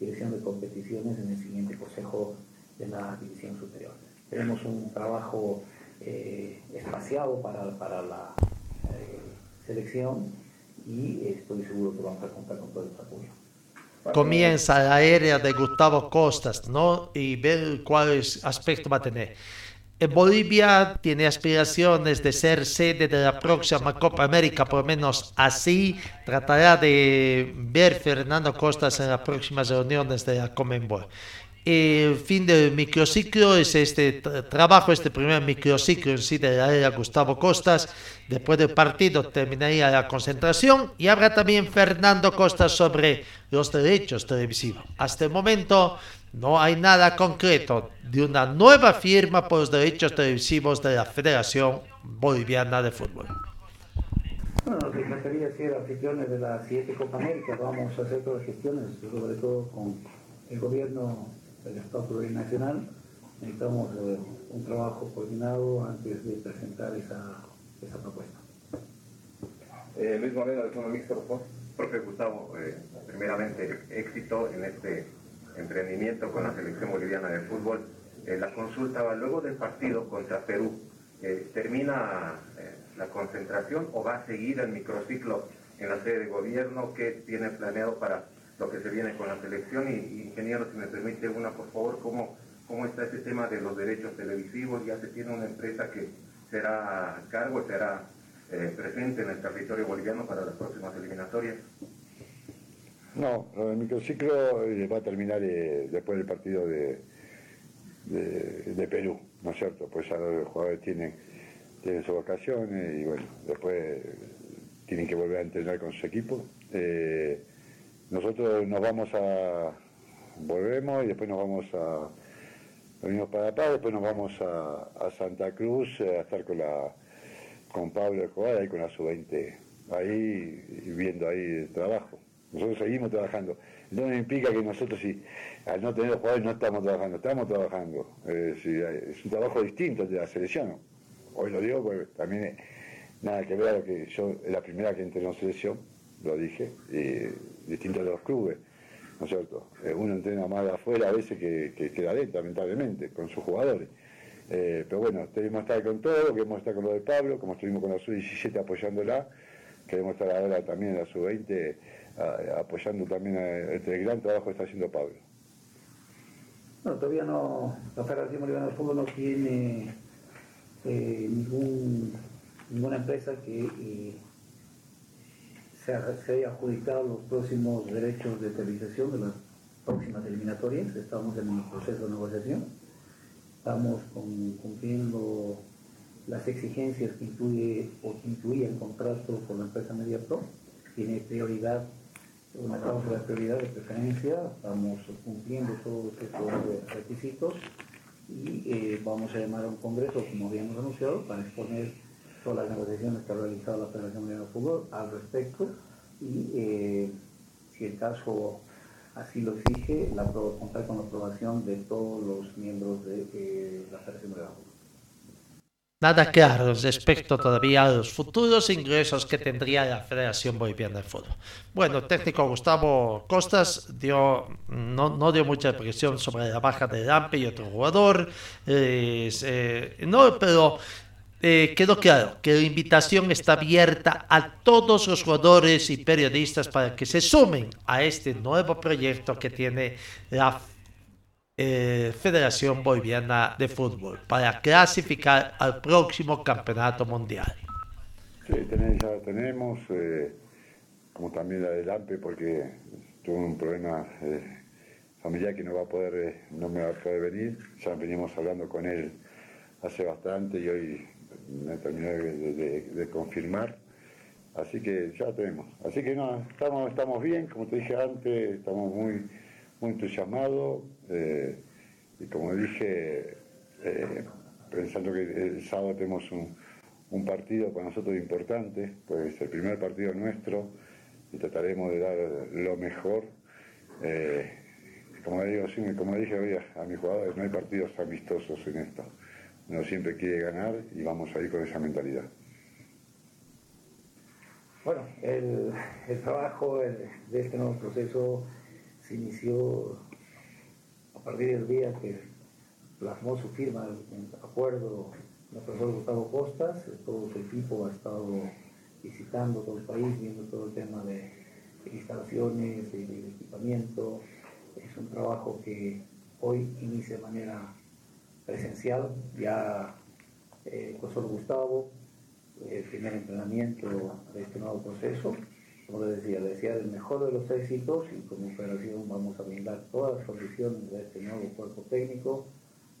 dirección de competiciones en el siguiente consejo de la división superior. Tenemos un trabajo eh, espaciado para, para la eh, selección y estoy seguro que vamos a contar con todo el apoyo comienza la era de Gustavo Costas, ¿no? Y ver cuál aspecto va a tener. En Bolivia tiene aspiraciones de ser sede de la próxima Copa América, por lo menos así tratará de ver Fernando Costas en las próximas reuniones de la Comenbol. El fin del microciclo es este trabajo, este primer microciclo en sí de la era Gustavo Costas. Después del partido terminaría la concentración y habrá también Fernando Costas sobre los derechos televisivos. Hasta el momento no hay nada concreto de una nueva firma por los derechos televisivos de la Federación Boliviana de Fútbol. Bueno, nos encantaría ser anfitriones de las siete Copa América. Vamos a hacer todas las gestiones, sobre todo con el gobierno del Estado Plurinacional. Necesitamos eh, un trabajo coordinado antes de presentar esa, esa propuesta. Eh, Luis Moreno, Mixto, por favor. Profe Gustavo, eh, primeramente éxito en este emprendimiento con la selección boliviana de fútbol. Eh, la consulta va luego del partido contra Perú. Eh, ¿Termina eh, la concentración o va a seguir el microciclo en la sede de gobierno? ¿Qué tiene planeado para lo que se viene con la selección? Y, ingeniero, si me permite una, por favor, ¿cómo, ¿cómo está ese tema de los derechos televisivos? Ya se tiene una empresa que será a cargo, será presente en el territorio boliviano para las próximas eliminatorias. No, el microciclo eh, va a terminar eh, después del partido de, de, Perú, ¿no es cierto? Pues ya los jugadores tienen, tienen sus vacaciones y bueno, después tienen que volver a entrenar con su equipo. Eh, nosotros nos vamos a, volvemos y después nos vamos a, venimos para acá, después nos vamos a, Santa Cruz a estar con la con Pablo Escobar, ahí con la sub-20, ahí viendo ahí el trabajo. Nosotros seguimos trabajando. No implica que nosotros, si al no tener jugadores, no estamos trabajando. Estamos trabajando. es un trabajo distinto de la selección. Hoy lo digo porque también nada que ver que yo, la primera que entré en selección, lo dije, distinto de los clubes. ¿No es cierto? Eh, uno entrena más de afuera a veces que, que adentro, lamentablemente, con sus jugadores. Eh, pero bueno, queremos estar con todo, queremos estar con lo de Pablo, como estuvimos con la sub-17 apoyándola, queremos estar ahora también en la sub-20 apoyando también el gran trabajo que está haciendo Pablo. Bueno, todavía no, la Federación Boliviana de Fútbol no tiene ninguna empresa que se, haya adjudicado los próximos derechos de televisación de las próximas eliminatorias. Estamos en el proceso de negociación. Estamos cumpliendo las exigencias que incluye o que incluía el contrato con la empresa MediaPro. Tiene prioridad una cláusula de prioridad de preferencia, estamos cumpliendo todos estos requisitos y eh, vamos a llamar a un congreso, como habíamos anunciado, para exponer todas las negociaciones que ha realizado la Federación de Fútbol al respecto y eh, si el caso así lo exige, la, contar con la aprobación de todos los miembros de eh, la Federación de Fútbol. Nada claro respecto todavía a los futuros ingresos que tendría la Federación Boliviana de Fútbol. Bueno, el técnico Gustavo Costas dio, no, dio mucha presión sobre la baja de Lampe y otro jugador, eh, no, pero eh, quedó claro que la invitación está abierta a todos los jugadores y periodistas para que se sumen a este nuevo proyecto que tiene la eh, Federación Boliviana de Fútbol para clasificar al próximo campeonato mundial. Sí, ya la tenemos, eh, como también la de Lampe, porque tuvo un problema eh, familiar que no va a poder, no me va a poder venir. Ya venimos hablando con él hace bastante y hoy me terminé de, confirmar. Así que ya tenemos. Así que no, estamos, bien, como te dije antes, estamos muy, muy entusiasmados. eh, y como dije, eh, pensando que el sábado tenemos un, un partido para nosotros importante, pues el primer partido nuestro, y trataremos de dar lo mejor. Eh, como, digo, sí, como dije a, a mis jugadores, no hay partidos amistosos en esto. Uno siempre quiere ganar y vamos a ir con esa mentalidad. Bueno, el, trabajo de este nuevo proceso se inició a partir del día que plasmó su firma el acuerdo el profesor Gustavo Costas, todo su equipo ha estado visitando todo el país, viendo todo el tema de instalaciones, de, de equipamiento. Es un trabajo que hoy inicia de manera presencial, ya eh, el profesor Gustavo el primer entrenamiento de este nuevo proceso. Como les decía, les decía el mejor de los éxitos y como operación vamos a brindar todas las condiciones de este nuevo cuerpo técnico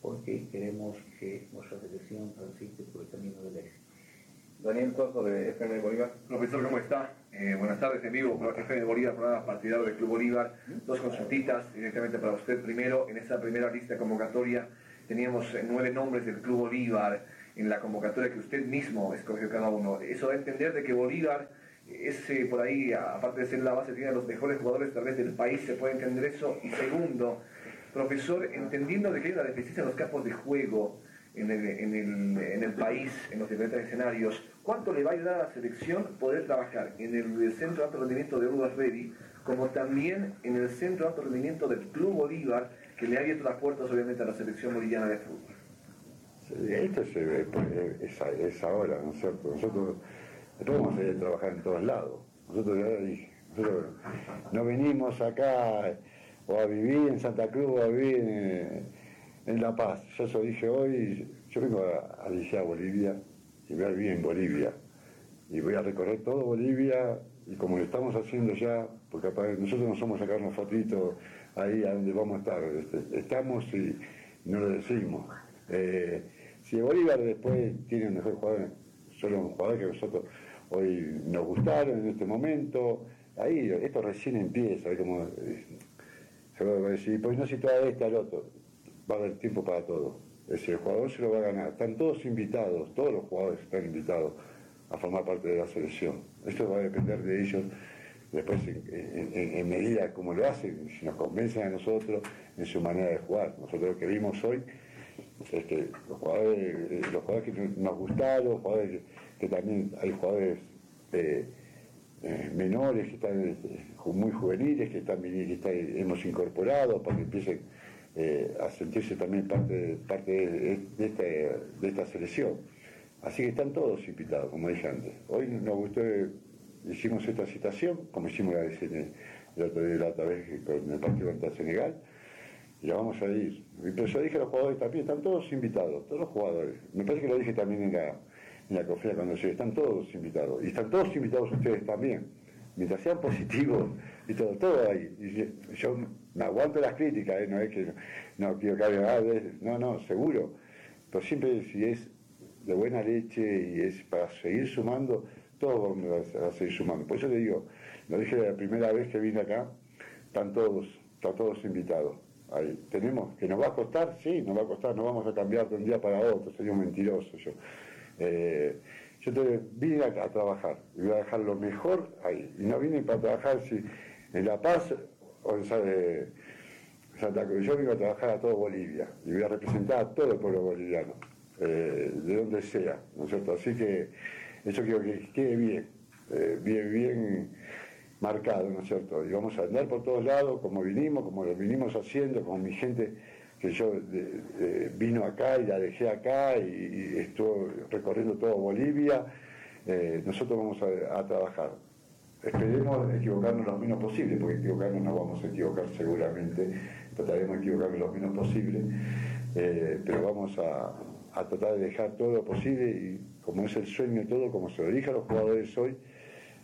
porque queremos que nuestra selección transite por el camino del éxito. Daniel Coso de FM Bolívar. Profesor, ¿cómo está? Eh, buenas tardes en vivo por FM Bolívar, programa partidario del Club Bolívar. Dos consultitas directamente para usted. Primero, en esa primera lista convocatoria teníamos eh, nueve nombres del Club Bolívar en la convocatoria que usted mismo escogió cada uno. Eso da a entender de que Bolívar es eh, por ahí, aparte de ser la base, tiene los mejores jugadores tal vez del país, se puede entender eso. Y segundo, profesor, entendiendo de que hay una deficiencia en los campos de juego en el, en el, en el país, en los diferentes escenarios, ¿cuánto le va a ayudar a la selección poder trabajar en el, centro de alto rendimiento de Uruguay Ready, como también en el centro de alto rendimiento del Club Bolívar, que le ha abierto las puertas obviamente a la selección boliviana de fútbol? Esto se ve, pues, es, es ahora, ¿no es cierto? Nosotros, vamos a trabajar en todos lados. Nosotros, ya nosotros no venimos acá o a vivir en Santa Cruz o a vivir en, La Paz. Yo eso dije hoy, yo vengo a, a Bolivia y voy a vivir en Bolivia. Y voy a recorrer todo Bolivia y como lo estamos haciendo ya, porque nosotros no somos sacarnos fotitos ahí a donde vamos a estar, este, estamos y no lo decimos. Eh, si Bolívar después tiene un mejor jugador, solo un jugador que nosotros hoy nos gustaron en este momento, ahí esto recién empieza, como eh, se va a decir, pues no si todo este al otro, va a haber tiempo para todo. Es decir, el jugador se lo va a ganar. Están todos invitados, todos los jugadores están invitados a formar parte de la selección. Esto va a depender de ellos después en, medida como lo hacen, si nos convencen a nosotros en su manera de jugar. Nosotros lo que vimos hoy es que los jugadores, eh, los jugadores que nos gustaron, jugadores que, también hay jugadores eh, eh, menores que están muy juveniles, que están que hemos incorporado para que empiecen a sentirse también parte, parte de, esta, de esta selección. Así que están todos invitados, como dije antes. Hoy nos gustó, hicimos esta citación, como hicimos la, la otra vez con el partido contra Senegal, y ya vamos a ir. Y Pero yo dije a los jugadores también, están todos invitados, todos los jugadores. Me parece que lo dije también en la, en la conferencia cuando llegué, están todos invitados. Y están todos invitados ustedes también. Mientras sean positivos y todo, todo ahí. Yo- me aguanto las críticas, ¿eh? no es que no quiero que de- no, no, seguro. Pero siempre si es de buena leche y es para seguir sumando, todos vamos a, a seguir sumando. Por eso le digo, lo dije la primera vez que vine acá, están todos, están todos invitados. Ahí. Tenemos, que nos va a costar, sí, nos va a costar, no vamos a cambiar de un día para otro, sería un mentiroso yo. Eh, yo te, vine a, trabajar y voy a dejar lo mejor ahí. Y no vine para trabajar si en La Paz o en eh, Santa Cruz. Yo vengo a trabajar a todo Bolivia y voy a representar a todo el pueblo boliviano, eh, de donde sea, ¿no es cierto? Así que eso quiero que quede bien, eh, bien, bien marcado, ¿no es cierto? Y vamos a andar por todos lados, como vinimos, como lo vinimos haciendo, con mi gente que yo vino acá y la dejé acá y, y estuvo recorriendo todo Bolivia. Eh, nosotros vamos a, a trabajar. Esperemos equivocarnos lo menos posible, porque equivocarnos no vamos a equivocar seguramente, trataremos de equivocarnos lo menos posible, eh, pero vamos a, a tratar de dejar todo lo posible y como es el sueño todo, como se lo dije a los jugadores hoy,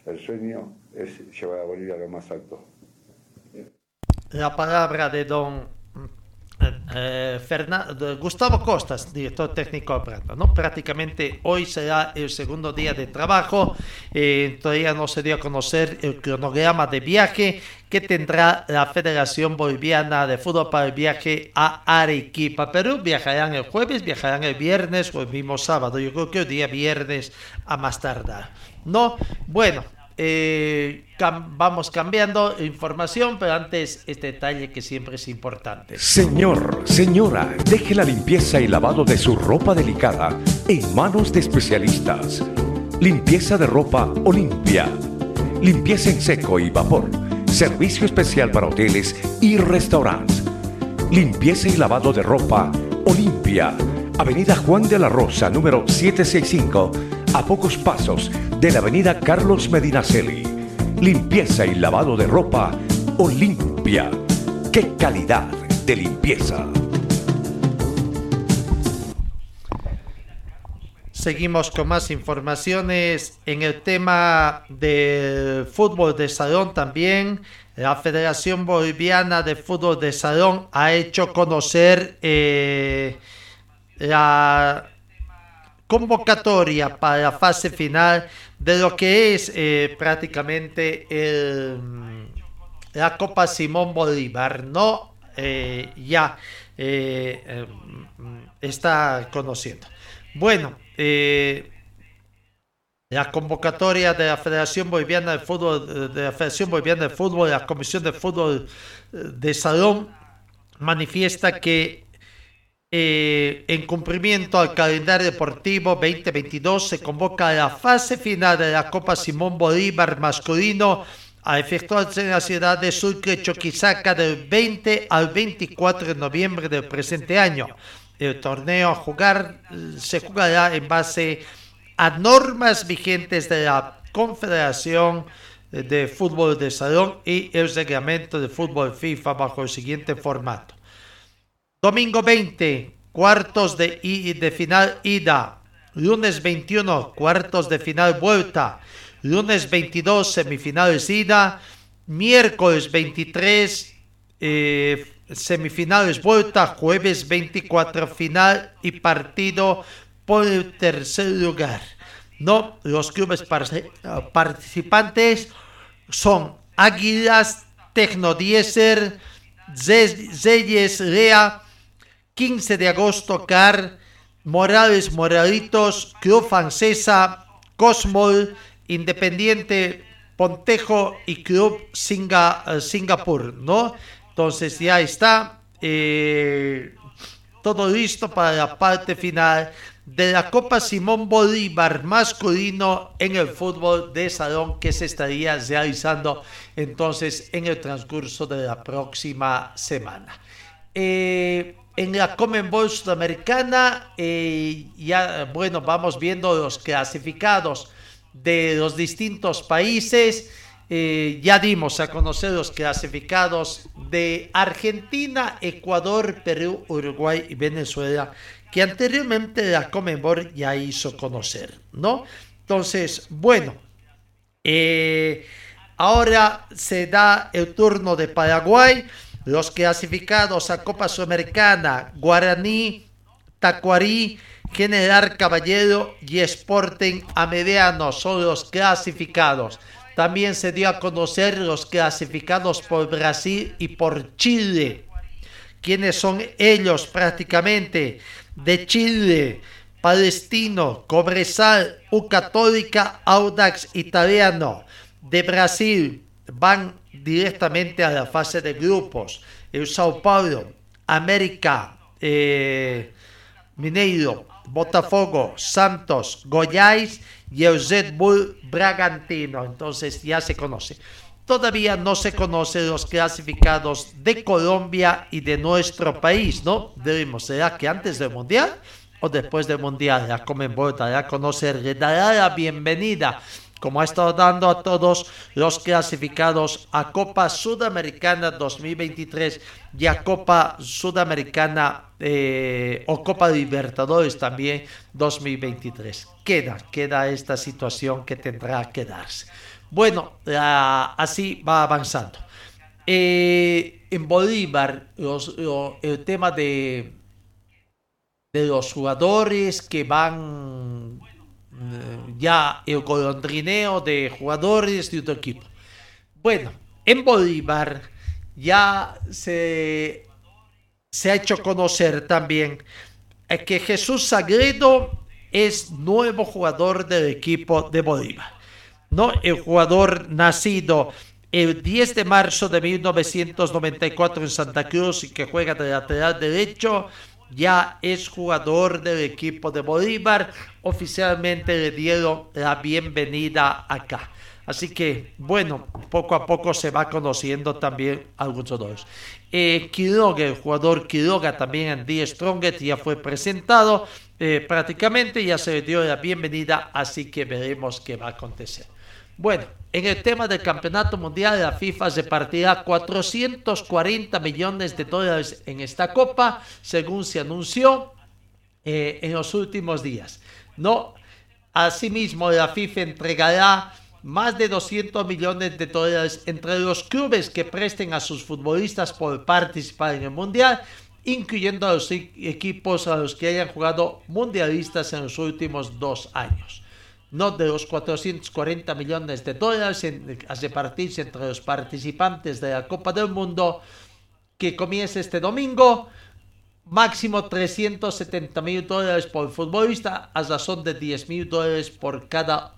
el sueño es llevar a Bolivia a lo más alto. La palabra de don eh, eh, Gustavo Costas, director técnico Plata, ¿no? Prácticamente hoy será el segundo día de trabajo. Eh, todavía no se dio a conocer el cronograma de viaje que tendrá la Federación Boliviana de Fútbol para el viaje a Arequipa, Perú. Viajarán el jueves, viajarán el viernes o el mismo sábado. Yo creo que el día viernes a más tardar. ¿No? Bueno, eh, vamos cambiando información, pero antes este detalle que siempre es importante. Señor, señora, deje la limpieza y lavado de su ropa delicada en manos de especialistas. Limpieza de ropa Olimpia. Limpieza en seco y vapor. Servicio especial para hoteles y restaurantes. Limpieza y lavado de ropa Olimpia. Avenida Juan de la Rosa, número 765 a pocos pasos de la avenida Carlos Medinaceli. Limpieza y lavado de ropa Olimpia. ¡Qué calidad de limpieza! Seguimos con más informaciones en el tema del fútbol de salón también. La Federación Boliviana de Fútbol de Salón ha hecho conocer eh, la convocatoria para la fase final de lo que es eh, prácticamente la Copa Simón Bolívar. No, eh, ya eh, está conociendo. Bueno, la convocatoria de la Federación Boliviana de Fútbol, de la Federación Boliviana de Fútbol, la Comisión de Fútbol de Salón manifiesta que eh, en cumplimiento al calendario deportivo 2022 se convoca la fase final de la Copa Simón Bolívar masculino a efectuarse en la ciudad de Sucre, Choquisaca del 20 al 24 de noviembre del presente año. El torneo a jugar se jugará en base a normas vigentes de la Confederación de Fútbol de Salón y el reglamento de fútbol FIFA bajo el siguiente formato. Domingo 20, cuartos de, final ida. Lunes 21, cuartos de final vuelta. Lunes 22, semifinales ida. Miércoles 23, eh, semifinales vuelta. Jueves 24, final y partido por el tercer lugar. No, los clubes participantes son Águilas, Tecnodieser, Zeyes Rea, 15 de agosto, CAR, Morales Moralitos, Club Francesa, Cosmol, Independiente Pontejo y Club Singa, eh, Singapur, ¿no? Entonces ya está eh, todo listo para la parte final de la Copa Simón Bolívar masculino en el fútbol de salón que se estaría realizando entonces en el transcurso de la próxima semana. Eh, en la Comenbol Sudamericana, eh, ya, bueno, vamos viendo los clasificados de los distintos países. Eh, ya dimos a conocer los clasificados de Argentina, Ecuador, Perú, Uruguay y Venezuela, que anteriormente la Comenbol ya hizo conocer, ¿no? Entonces, bueno, eh, ahora se da el turno de Paraguay. Los clasificados a Copa Sudamericana, Guaraní, Tacuarí, General Caballero y Sporting a mediano son los clasificados. También se dio a conocer los clasificados por Brasil y por Chile. ¿Quiénes son ellos prácticamente? De Chile, Palestino, Cobresal, U Católica, Audax Italiano. De Brasil van directamente a la fase de grupos. El Sao Paulo, América, eh, Mineiro, Botafogo, Santos, Goiás y el Red Bull Bragantino. Entonces ya se conoce. Todavía no se conocen los clasificados de Colombia y de nuestro país, ¿no? Debemos, ¿será que antes del Mundial o después del Mundial? La Comenbol dará a conocer, le dará la bienvenida como ha estado dando a todos los clasificados a Copa Sudamericana 2023 y a Copa Sudamericana eh, o Copa Libertadores también 2023. Queda, queda esta situación que tendrá que darse. Bueno, así va avanzando. Eh, en Bolívar, el tema de, de los jugadores que van ya el golondrineo de jugadores de otro equipo. Bueno, en Bolívar ya se, se ha hecho conocer también que Jesús Sagredo es nuevo jugador del equipo de Bolívar. ¿no? El jugador nacido el 10 de marzo de 1994 en Santa Cruz y que juega de lateral derecho, ya es jugador del equipo de Bolívar. Oficialmente le dieron la bienvenida acá. Así que, bueno, poco a poco se va conociendo también algunos jugadores. Eh, Quiroga, el jugador Quiroga también The Strongest ya fue presentado eh, prácticamente, ya se le dio la bienvenida, así que veremos qué va a acontecer. Bueno, en el tema del campeonato mundial, la FIFA repartirá 440 millones de dólares en esta copa, según se anunció eh, en los últimos días. No, asimismo, la FIFA entregará más de 200 millones de dólares entre los clubes que presten a sus futbolistas por participar en el mundial, incluyendo a los equipos a los que hayan jugado mundialistas en los últimos dos años no de los 440 millones de dólares en- a repartirse entre los participantes de la Copa del Mundo que comienza este domingo. Máximo 370 mil dólares por futbolista, a razón de 10 mil dólares por cada,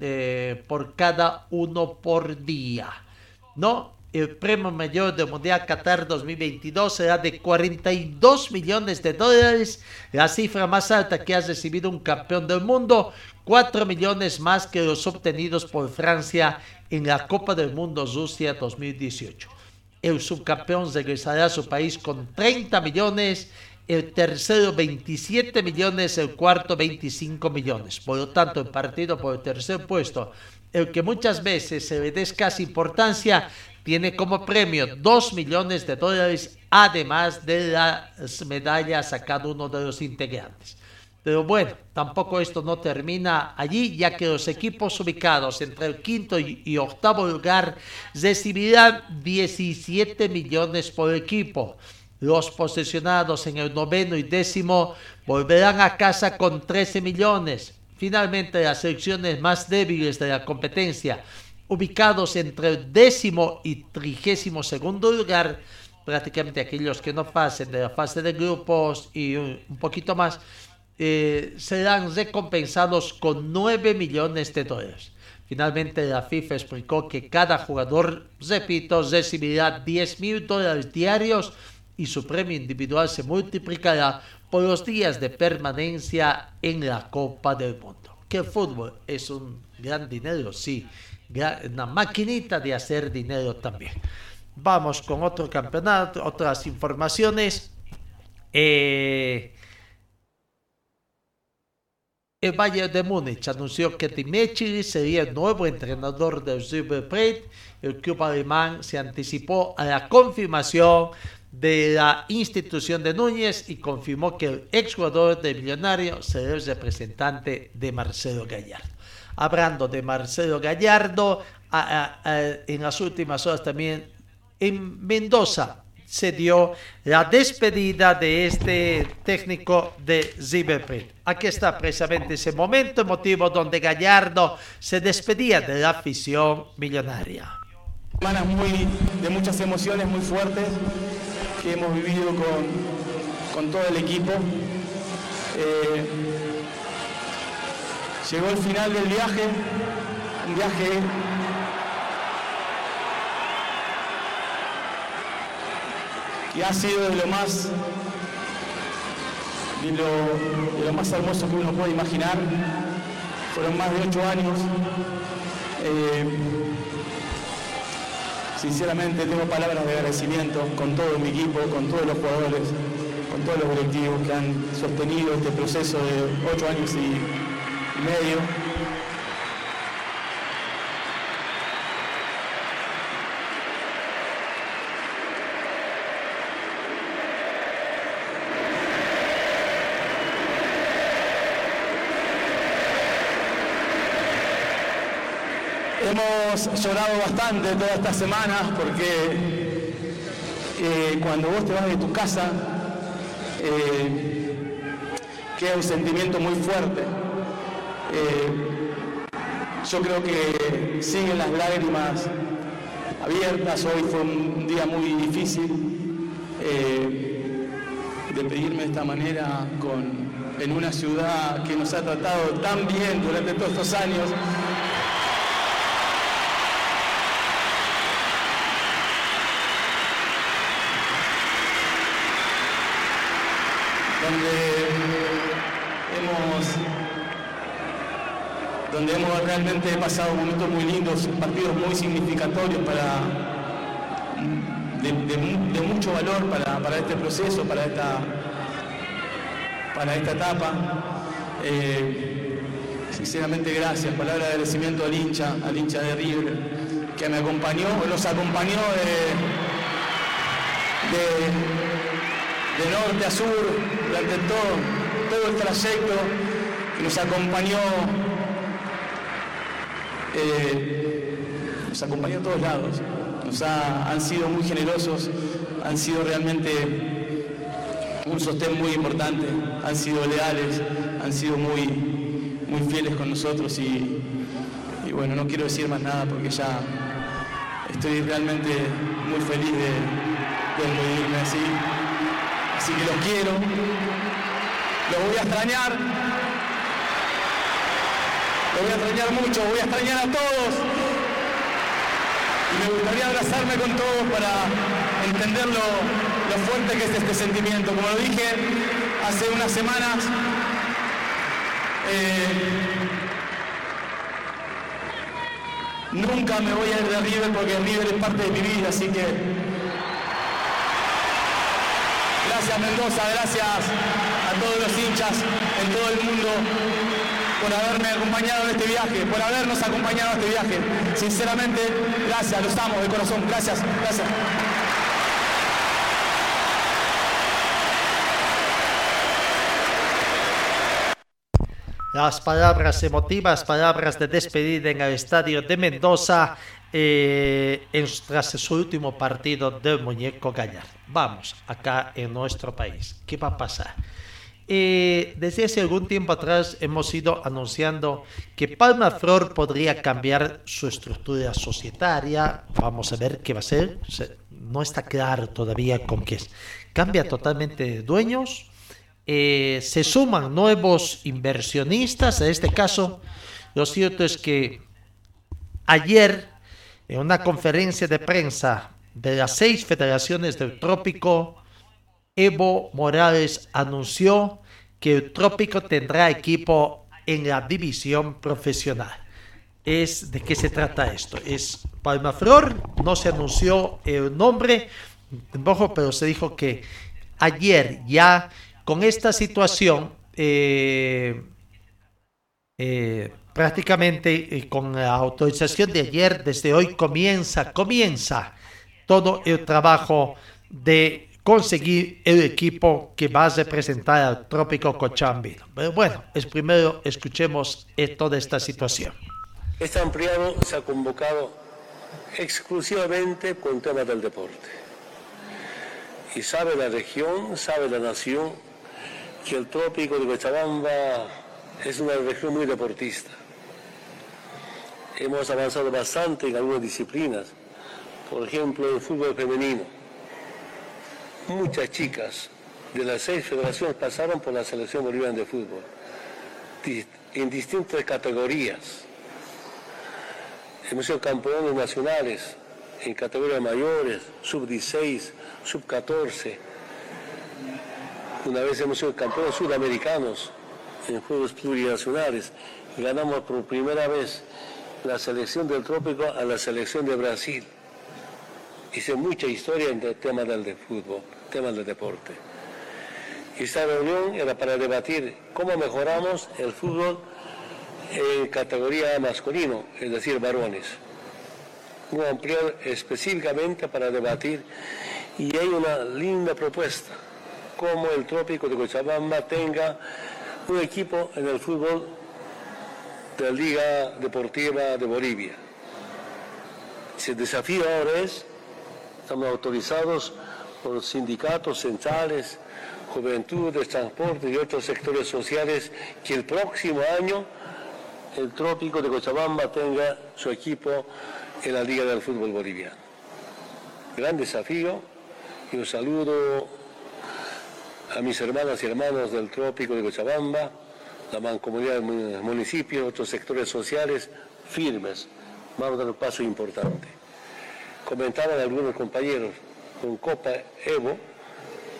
eh, por cada uno por día. ¿No? El premio mayor del Mundial Qatar 2022 será de 42 millones de dólares, la cifra más alta que ha recibido un campeón del mundo, 4 millones más que los obtenidos por Francia en la Copa del Mundo Rusia 2018. El subcampeón regresará a su país con 30 millones, el tercero 27 millones, el cuarto 25 millones. Por lo tanto, el partido por el tercer puesto, el que muchas veces se le dé escasa importancia, tiene como premio 2 millones de dólares, además de las medallas a cada uno de los integrantes. Pero bueno, tampoco esto no termina allí, ya que los equipos ubicados entre el quinto y, octavo lugar recibirán 17 millones por equipo. Los posesionados en el noveno y décimo volverán a casa con 13 millones. Finalmente, las selecciones más débiles de la competencia, ubicados entre el décimo y trigésimo segundo lugar, prácticamente aquellos que no pasen de la fase de grupos y un poquito más, eh, serán recompensados con 9 millones de dólares. Finalmente, la FIFA explicó que cada jugador, repito, recibirá 10 mil dólares diarios y su premio individual se multiplicará por los días de permanencia en la Copa del Mundo. Que el fútbol es un gran dinero, sí, una maquinita de hacer dinero también. Vamos con otro campeonato, otras informaciones. Eh, el Bayern de Múnich anunció que Dimechi sería el nuevo entrenador del River. El club alemán se anticipó a la confirmación de la institución de Núñez y confirmó que el exjugador de Millonario será el representante de Marcelo Gallardo. Hablando de Marcelo Gallardo, en las últimas horas también en Mendoza se dio la despedida de este técnico de Plate. Aquí está precisamente ese momento emotivo donde Gallardo se despedía de la afición millonaria. Semanas muy, de muchas emociones muy fuertes que hemos vivido con, con todo el equipo. Eh, llegó el final del viaje, un viaje que ha sido de lo más de lo, más hermoso que uno puede imaginar. Fueron más de ocho años. Eh, Sinceramente tengo palabras de agradecimiento con todo mi equipo, con todos los jugadores, con todos los directivos que han sostenido este proceso de ocho años y medio. Hemos llorado bastante todas estas semanas porque eh, cuando vos te vas de tu casa eh, queda un sentimiento muy fuerte. Eh, yo creo que siguen las lágrimas abiertas. Hoy fue un día muy difícil de pedirme de esta manera con, en una ciudad que nos ha tratado tan bien durante todos estos años. Donde hemos, realmente pasado momentos muy lindos, partidos muy significatorios para, de, mucho valor para, este proceso, para esta, para esta etapa. Eh, sinceramente gracias, palabra de agradecimiento al hincha, al hincha de River, que me acompañó, nos acompañó de de norte a sur, durante todo, todo el trayecto que nos acompañó, eh, nos acompañó a todos lados. Nos han sido muy generosos, han sido realmente un sostén muy importante, han sido leales, han sido muy, muy fieles con nosotros y, bueno, no quiero decir más nada porque ya estoy realmente muy feliz de, de así así que los quiero, los voy a extrañar, los voy a extrañar mucho, voy a extrañar a todos. Y me gustaría abrazarme con todos para entender lo, fuerte que es este sentimiento. Como lo dije hace unas semanas, eh, nunca me voy a ir de River porque River es parte de mi vida, así que Gracias Mendoza, gracias a todos los hinchas en todo el mundo por haberme acompañado en este viaje, por habernos acompañado en este viaje. Sinceramente, gracias, los amo de corazón, gracias, gracias. Las palabras emotivas, palabras de despedida en el estadio de Mendoza eh, tras su último partido del muñeco Gallar. Vamos, acá en nuestro país, ¿qué va a pasar? Eh, desde hace algún tiempo atrás hemos ido anunciando que Palma Flor podría cambiar su estructura societaria. Vamos a ver qué va a ser. No está claro todavía con qué es. Cambia totalmente de dueños. Eh, se suman nuevos inversionistas. En este caso, lo cierto es que ayer en una conferencia de prensa de las seis federaciones del trópico, Evo Morales anunció que el trópico tendrá equipo en la división profesional. Es de qué se trata esto. Es Palmaflor, no se anunció el nombre, pero se dijo que ayer ya con esta situación eh, eh, prácticamente eh, con la autorización de ayer, desde hoy comienza, comienza todo el trabajo de conseguir el equipo que va a representar al Trópico Cochabamba. Pero bueno, es primero escuchemos toda esta situación. Este ampliado se ha convocado exclusivamente con temas del deporte. Y sabe la región, sabe la nación, que el Trópico de Cochabamba es una región muy deportista hemos avanzado bastante en algunas disciplinas, por ejemplo el fútbol femenino. Muchas chicas de las seis federaciones pasaron por la selección boliviana de fútbol, en distintas categorías. Hemos sido campeones nacionales en categorías mayores, sub-16, sub-14. Una vez hemos sido campeones sudamericanos en Juegos Plurinacionales ganamos por primera vez la selección del trópico a la selección de Brasil. Hice mucha historia en temas del fútbol, temas del deporte. Esta reunión era para debatir cómo mejoramos el fútbol en categoría masculino, es decir, varones. Un ampliar específicamente para debatir y hay una linda propuesta, cómo el trópico de Cochabamba tenga un equipo en el fútbol de la Liga Deportiva de Bolivia. El desafío ahora es, estamos autorizados por sindicatos centrales, juventudes, transporte y otros sectores sociales, que el próximo año el Trópico de Cochabamba tenga su equipo en la Liga del Fútbol Boliviano. Gran desafío y un saludo a mis hermanas y hermanos del Trópico de Cochabamba, la mancomunidad del municipio, otros sectores sociales firmes. Vamos a dar un paso importante. Comentaban algunos compañeros con Copa Evo,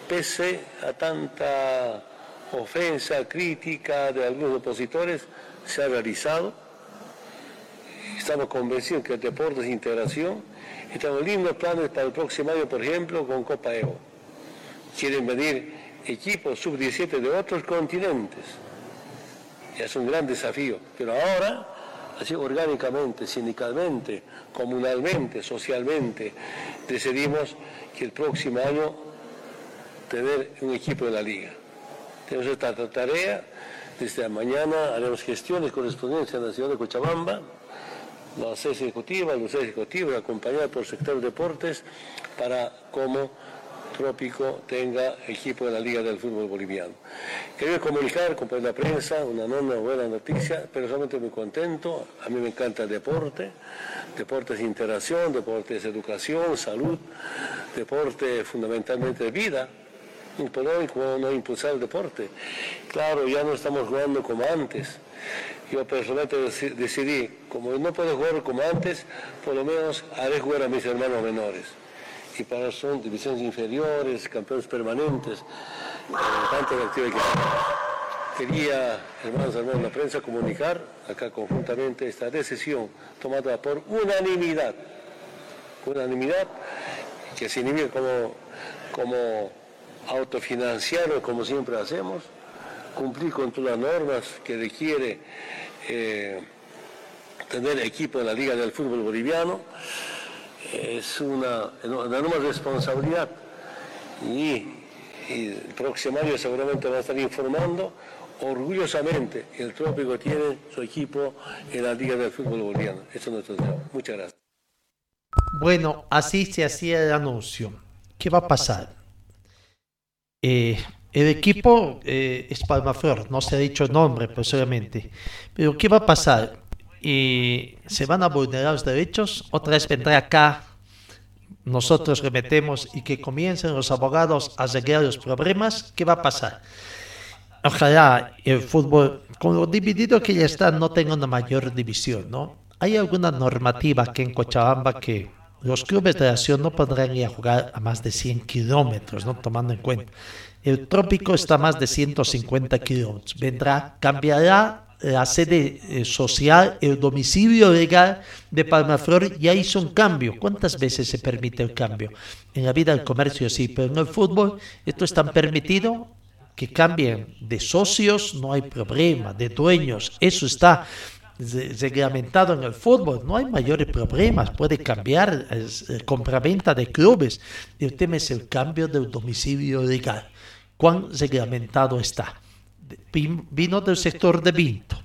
pese a tanta ofensa, crítica de algunos opositores, se ha realizado. Estamos convencidos que el deporte es integración. Estamos lindos planes para el próximo año, por ejemplo, con Copa Evo. Quieren venir equipos sub-17 de otros continentes. Es un gran desafío. Pero ahora, así orgánicamente, sindicalmente, comunalmente, socialmente, decidimos que el próximo año tener un equipo de la liga. Tenemos esta tarea desde mañana haremos gestiones correspondientes en la ciudad de Cochabamba, la sede ejecutiva, los ejecutivos, acompañados por el sector de deportes, para como Trópico tenga equipo de la Liga del Fútbol Boliviano. Quería comunicar, con la prensa, una no buena noticia, pero solamente muy contento. A mí me encanta el deporte. Deporte es interacción, deporte es educación, salud, deporte fundamentalmente vida y cómo no impulsar el deporte. Claro, ya no estamos jugando como antes. Yo personalmente decidí, como no puedo jugar como antes, por lo menos haré jugar a mis hermanos menores. Son divisiones inferiores, campeones permanentes, tanto de actividad que Quería, hermanos, hermanos la prensa, comunicar acá conjuntamente esta decisión tomada por unanimidad. Unanimidad que significa como, como autofinanciarlo como siempre hacemos, cumplir con todas las normas que requiere eh, tener equipo en la Liga del Fútbol Boliviano. Es una enorme responsabilidad y, el próximo año seguramente va a estar informando orgullosamente el Trópico tiene su equipo en la Liga del Fútbol Boliviano. Eso es nuestro deseo. Muchas gracias. Bueno, así se hacía el anuncio. ¿Qué va a pasar? Eh, el equipo eh, es Palmaflor, no se ha dicho el nombre posiblemente. Pero ¿qué va a pasar? Y ¿Se van a vulnerar los derechos? Otra vez vendrá acá, nosotros remetemos y que comiencen los abogados a arreglar los problemas. ¿Qué va a pasar? Ojalá el fútbol, con lo dividido que ya está, no tenga una mayor división, ¿no? Hay alguna normativa que en Cochabamba que los clubes de acción no podrán ir a jugar a más de 100 kilómetros, ¿no? tomando en cuenta. El trópico está a más de 150 kilómetros. Vendrá, cambiará la sede eh, social, el domicilio legal de Palmaflor ya hizo un cambio. ¿Cuántas veces se permite el cambio? En la vida del comercio sí, pero en el fútbol esto es tan permitido que cambien de socios, no hay problema, de dueños, eso está reglamentado en el fútbol, no hay mayores problemas, puede cambiar la compraventa de clubes. El tema es el cambio del domicilio legal. ¿Cuán reglamentado está? Vino del sector de Vinto,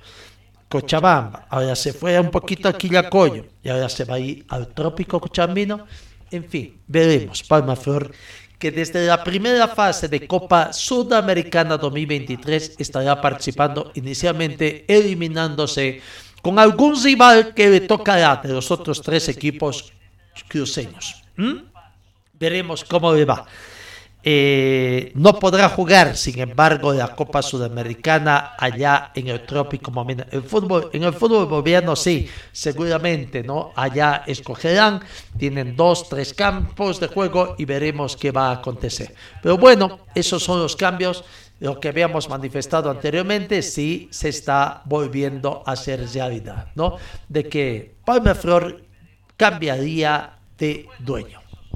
Cochabamba, ahora se fue un poquito a Quillacoyo y ahora se va a ir al trópico cochabambino. En fin, veremos. Palma Flor que desde la primera fase de Copa Sudamericana 2023 estará participando inicialmente eliminándose con algún rival que le tocará de los otros tres equipos cruceños. ¿Mm? Veremos cómo le va. Eh, no podrá jugar, sin embargo, la Copa Sudamericana allá en el trópico. El fútbol, en el fútbol boliviano sí, seguramente, ¿no? Allá escogerán, tienen dos, tres campos de juego y veremos qué va a acontecer. Pero bueno, esos son los cambios lo que habíamos manifestado anteriormente sí se está volviendo a ser realidad, ¿no? De que Palma Flor cambiaría de dueño.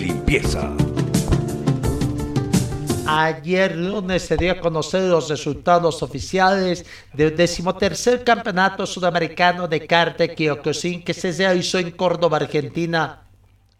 limpieza! Ayer lunes se dio a conocer los resultados oficiales del decimotercer campeonato sudamericano de karte Kyokushin que se realizó en Córdoba, Argentina,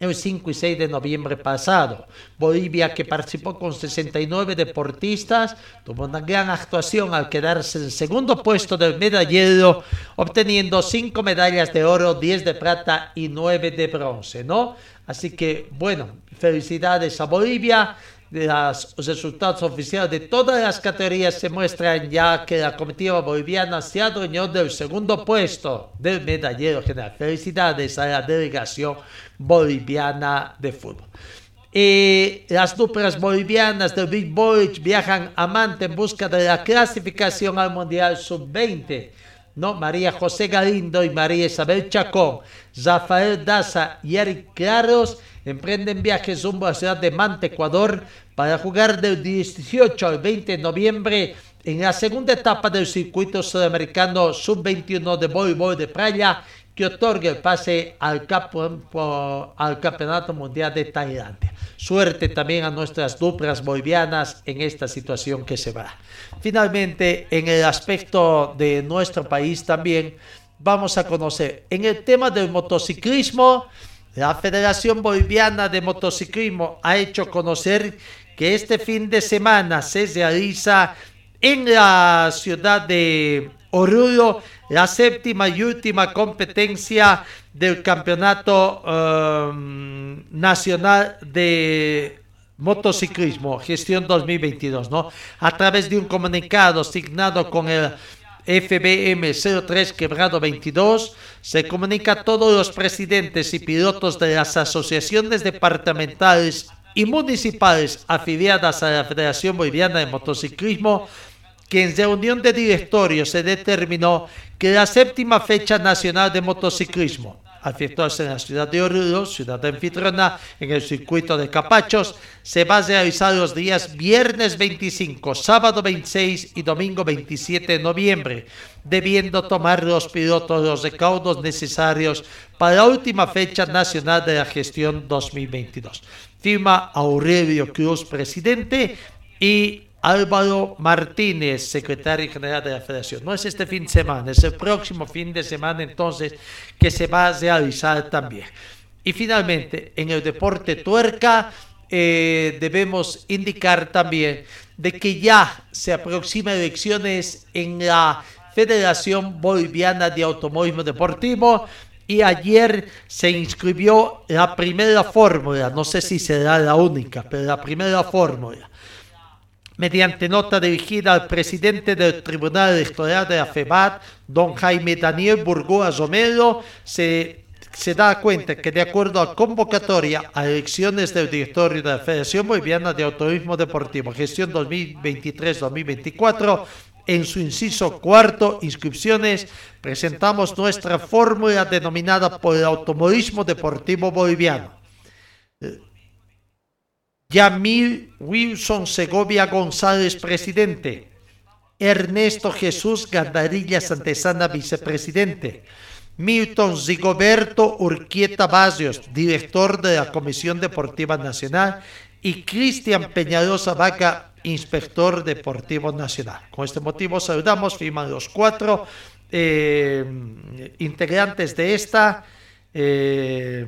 el 5 y 6 de noviembre pasado. Bolivia, que participó con 69 deportistas, tuvo una gran actuación al quedarse en segundo puesto del medallero, obteniendo 5 medallas de oro, 10 de plata y 9 de bronce, ¿no? Así que, bueno, felicidades a Bolivia los resultados oficiales de todas las categorías se muestran ya que la comitiva boliviana se adueñó del segundo puesto del medallero general. Felicidades a la delegación boliviana de fútbol. Y las duplas bolivianas del Big Boy viajan a Manta en busca de la clasificación al Mundial Sub-20. ¿no? María José Galindo y María Isabel Chacón, Rafael Daza y Eric Claros emprenden viajes rumbo a la ciudad de Manta, Ecuador, para jugar del 18 al 20 de noviembre en la segunda etapa del circuito sudamericano sub-21 de voleibol de playa que otorga el pase al, al Campeonato Mundial de Tailandia. Suerte también a nuestras duplas bolivianas en esta situación que se va. Finalmente, en el aspecto de nuestro país también vamos a conocer en el tema del motociclismo. La Federación Boliviana de Motociclismo ha hecho conocer que este fin de semana se realiza en la ciudad de Oruro la séptima y última competencia del Campeonato um, Nacional de Motociclismo, gestión 2022, ¿no? A través de un comunicado asignado con el FBM 03 quebrado 22, se comunica a todos los presidentes y pilotos de las asociaciones departamentales y municipales afiliadas a la Federación Boliviana de Motociclismo que en reunión de directorio se determinó que la séptima fecha nacional de motociclismo, efectuarse en la ciudad de Oruro, ciudad anfitriona, en el circuito de Capachos, se va a realizar los días viernes 25, sábado 26 y domingo 27 de noviembre, debiendo tomar los pilotos los recaudos necesarios para la última fecha nacional de la gestión 2022. Firma Aurelio Cruz, presidente, y Álvaro Martínez, secretario general de la federación. No es este fin de semana, es el próximo fin de semana entonces que se va a realizar también. Y finalmente, en el deporte tuerca, eh, debemos indicar también de que ya se aproximan elecciones en la Federación Boliviana de Automovilismo Deportivo y ayer se inscribió la primera fórmula, no sé si será la única, pero la primera fórmula mediante nota dirigida al presidente del Tribunal Electoral de la FEBAT, don Jaime Daniel Burgoa Romero, se, da cuenta que de acuerdo a convocatoria a elecciones del directorio de la Federación Boliviana de Autorismo Deportivo, gestión 2023-2024, en su inciso cuarto, inscripciones, presentamos nuestra fórmula denominada por el automovilismo deportivo boliviano Yamil Wilson Segovia González, presidente. Ernesto Jesús Gandarilla Santesana, vicepresidente. Milton Zigoberto Urquieta Barrios, director de la Comisión Deportiva Nacional. Y Cristian Peñalosa Vaca, inspector deportivo nacional. Con este motivo saludamos, firman los cuatro eh, integrantes de esta. Eh,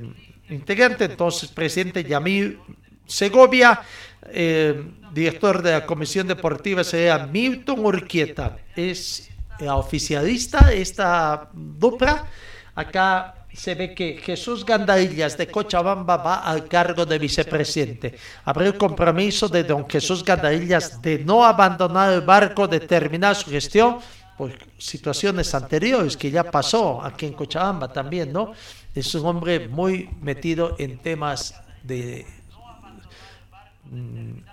integrante entonces, presidente Yamil Segovia, eh, director de la Comisión Deportiva sería Milton Urquieta. Es oficialista esta dupla. Acá se ve que Jesús Gandarillas de Cochabamba va al cargo de vicepresidente. Habrá el compromiso de don Jesús Gandarillas de no abandonar el barco, de terminar su gestión por situaciones anteriores que ya pasó aquí en Cochabamba también, ¿no? Es un hombre muy metido en temas de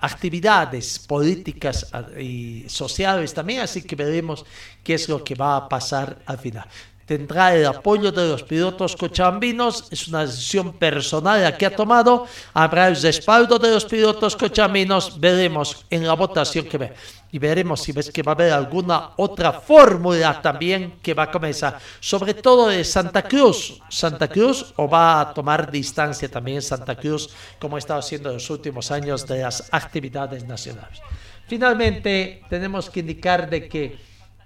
actividades políticas y sociales también, así que veremos qué es lo que va a pasar al final. tendrá el apoyo de los pilotos cochabambinos. Es una decisión personal la que ha tomado. Habrá el respaldo de los pilotos cochabambinos. Veremos en la votación que ve. Y veremos si ves que va a haber alguna otra fórmula también que va a comenzar. Sobre todo de Santa Cruz. Santa Cruz o va a tomar distancia también Santa Cruz como ha estado haciendo en los últimos años de las actividades nacionales. Finalmente, tenemos que indicar de que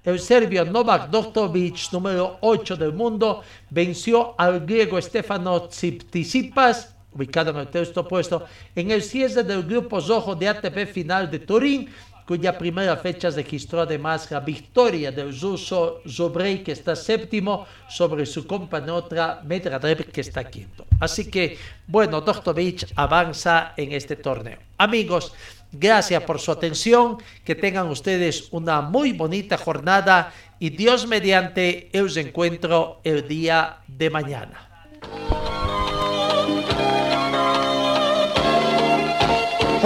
el serbio Novak Djokovic, número 8 del mundo, venció al griego Stefano Tsitsipas, ubicado en el texto opuesto, en el cierre del grupo rojo de ATP final de Turín, cuya primera fecha registró además la victoria del ruso Zobrey, que está séptimo, sobre su compañera Medvedev, que está quinto. Así que, bueno, Djokovic avanza en este torneo. Amigos, Gracias por su atención, que tengan ustedes una muy bonita jornada y Dios mediante os encuentro el día de mañana.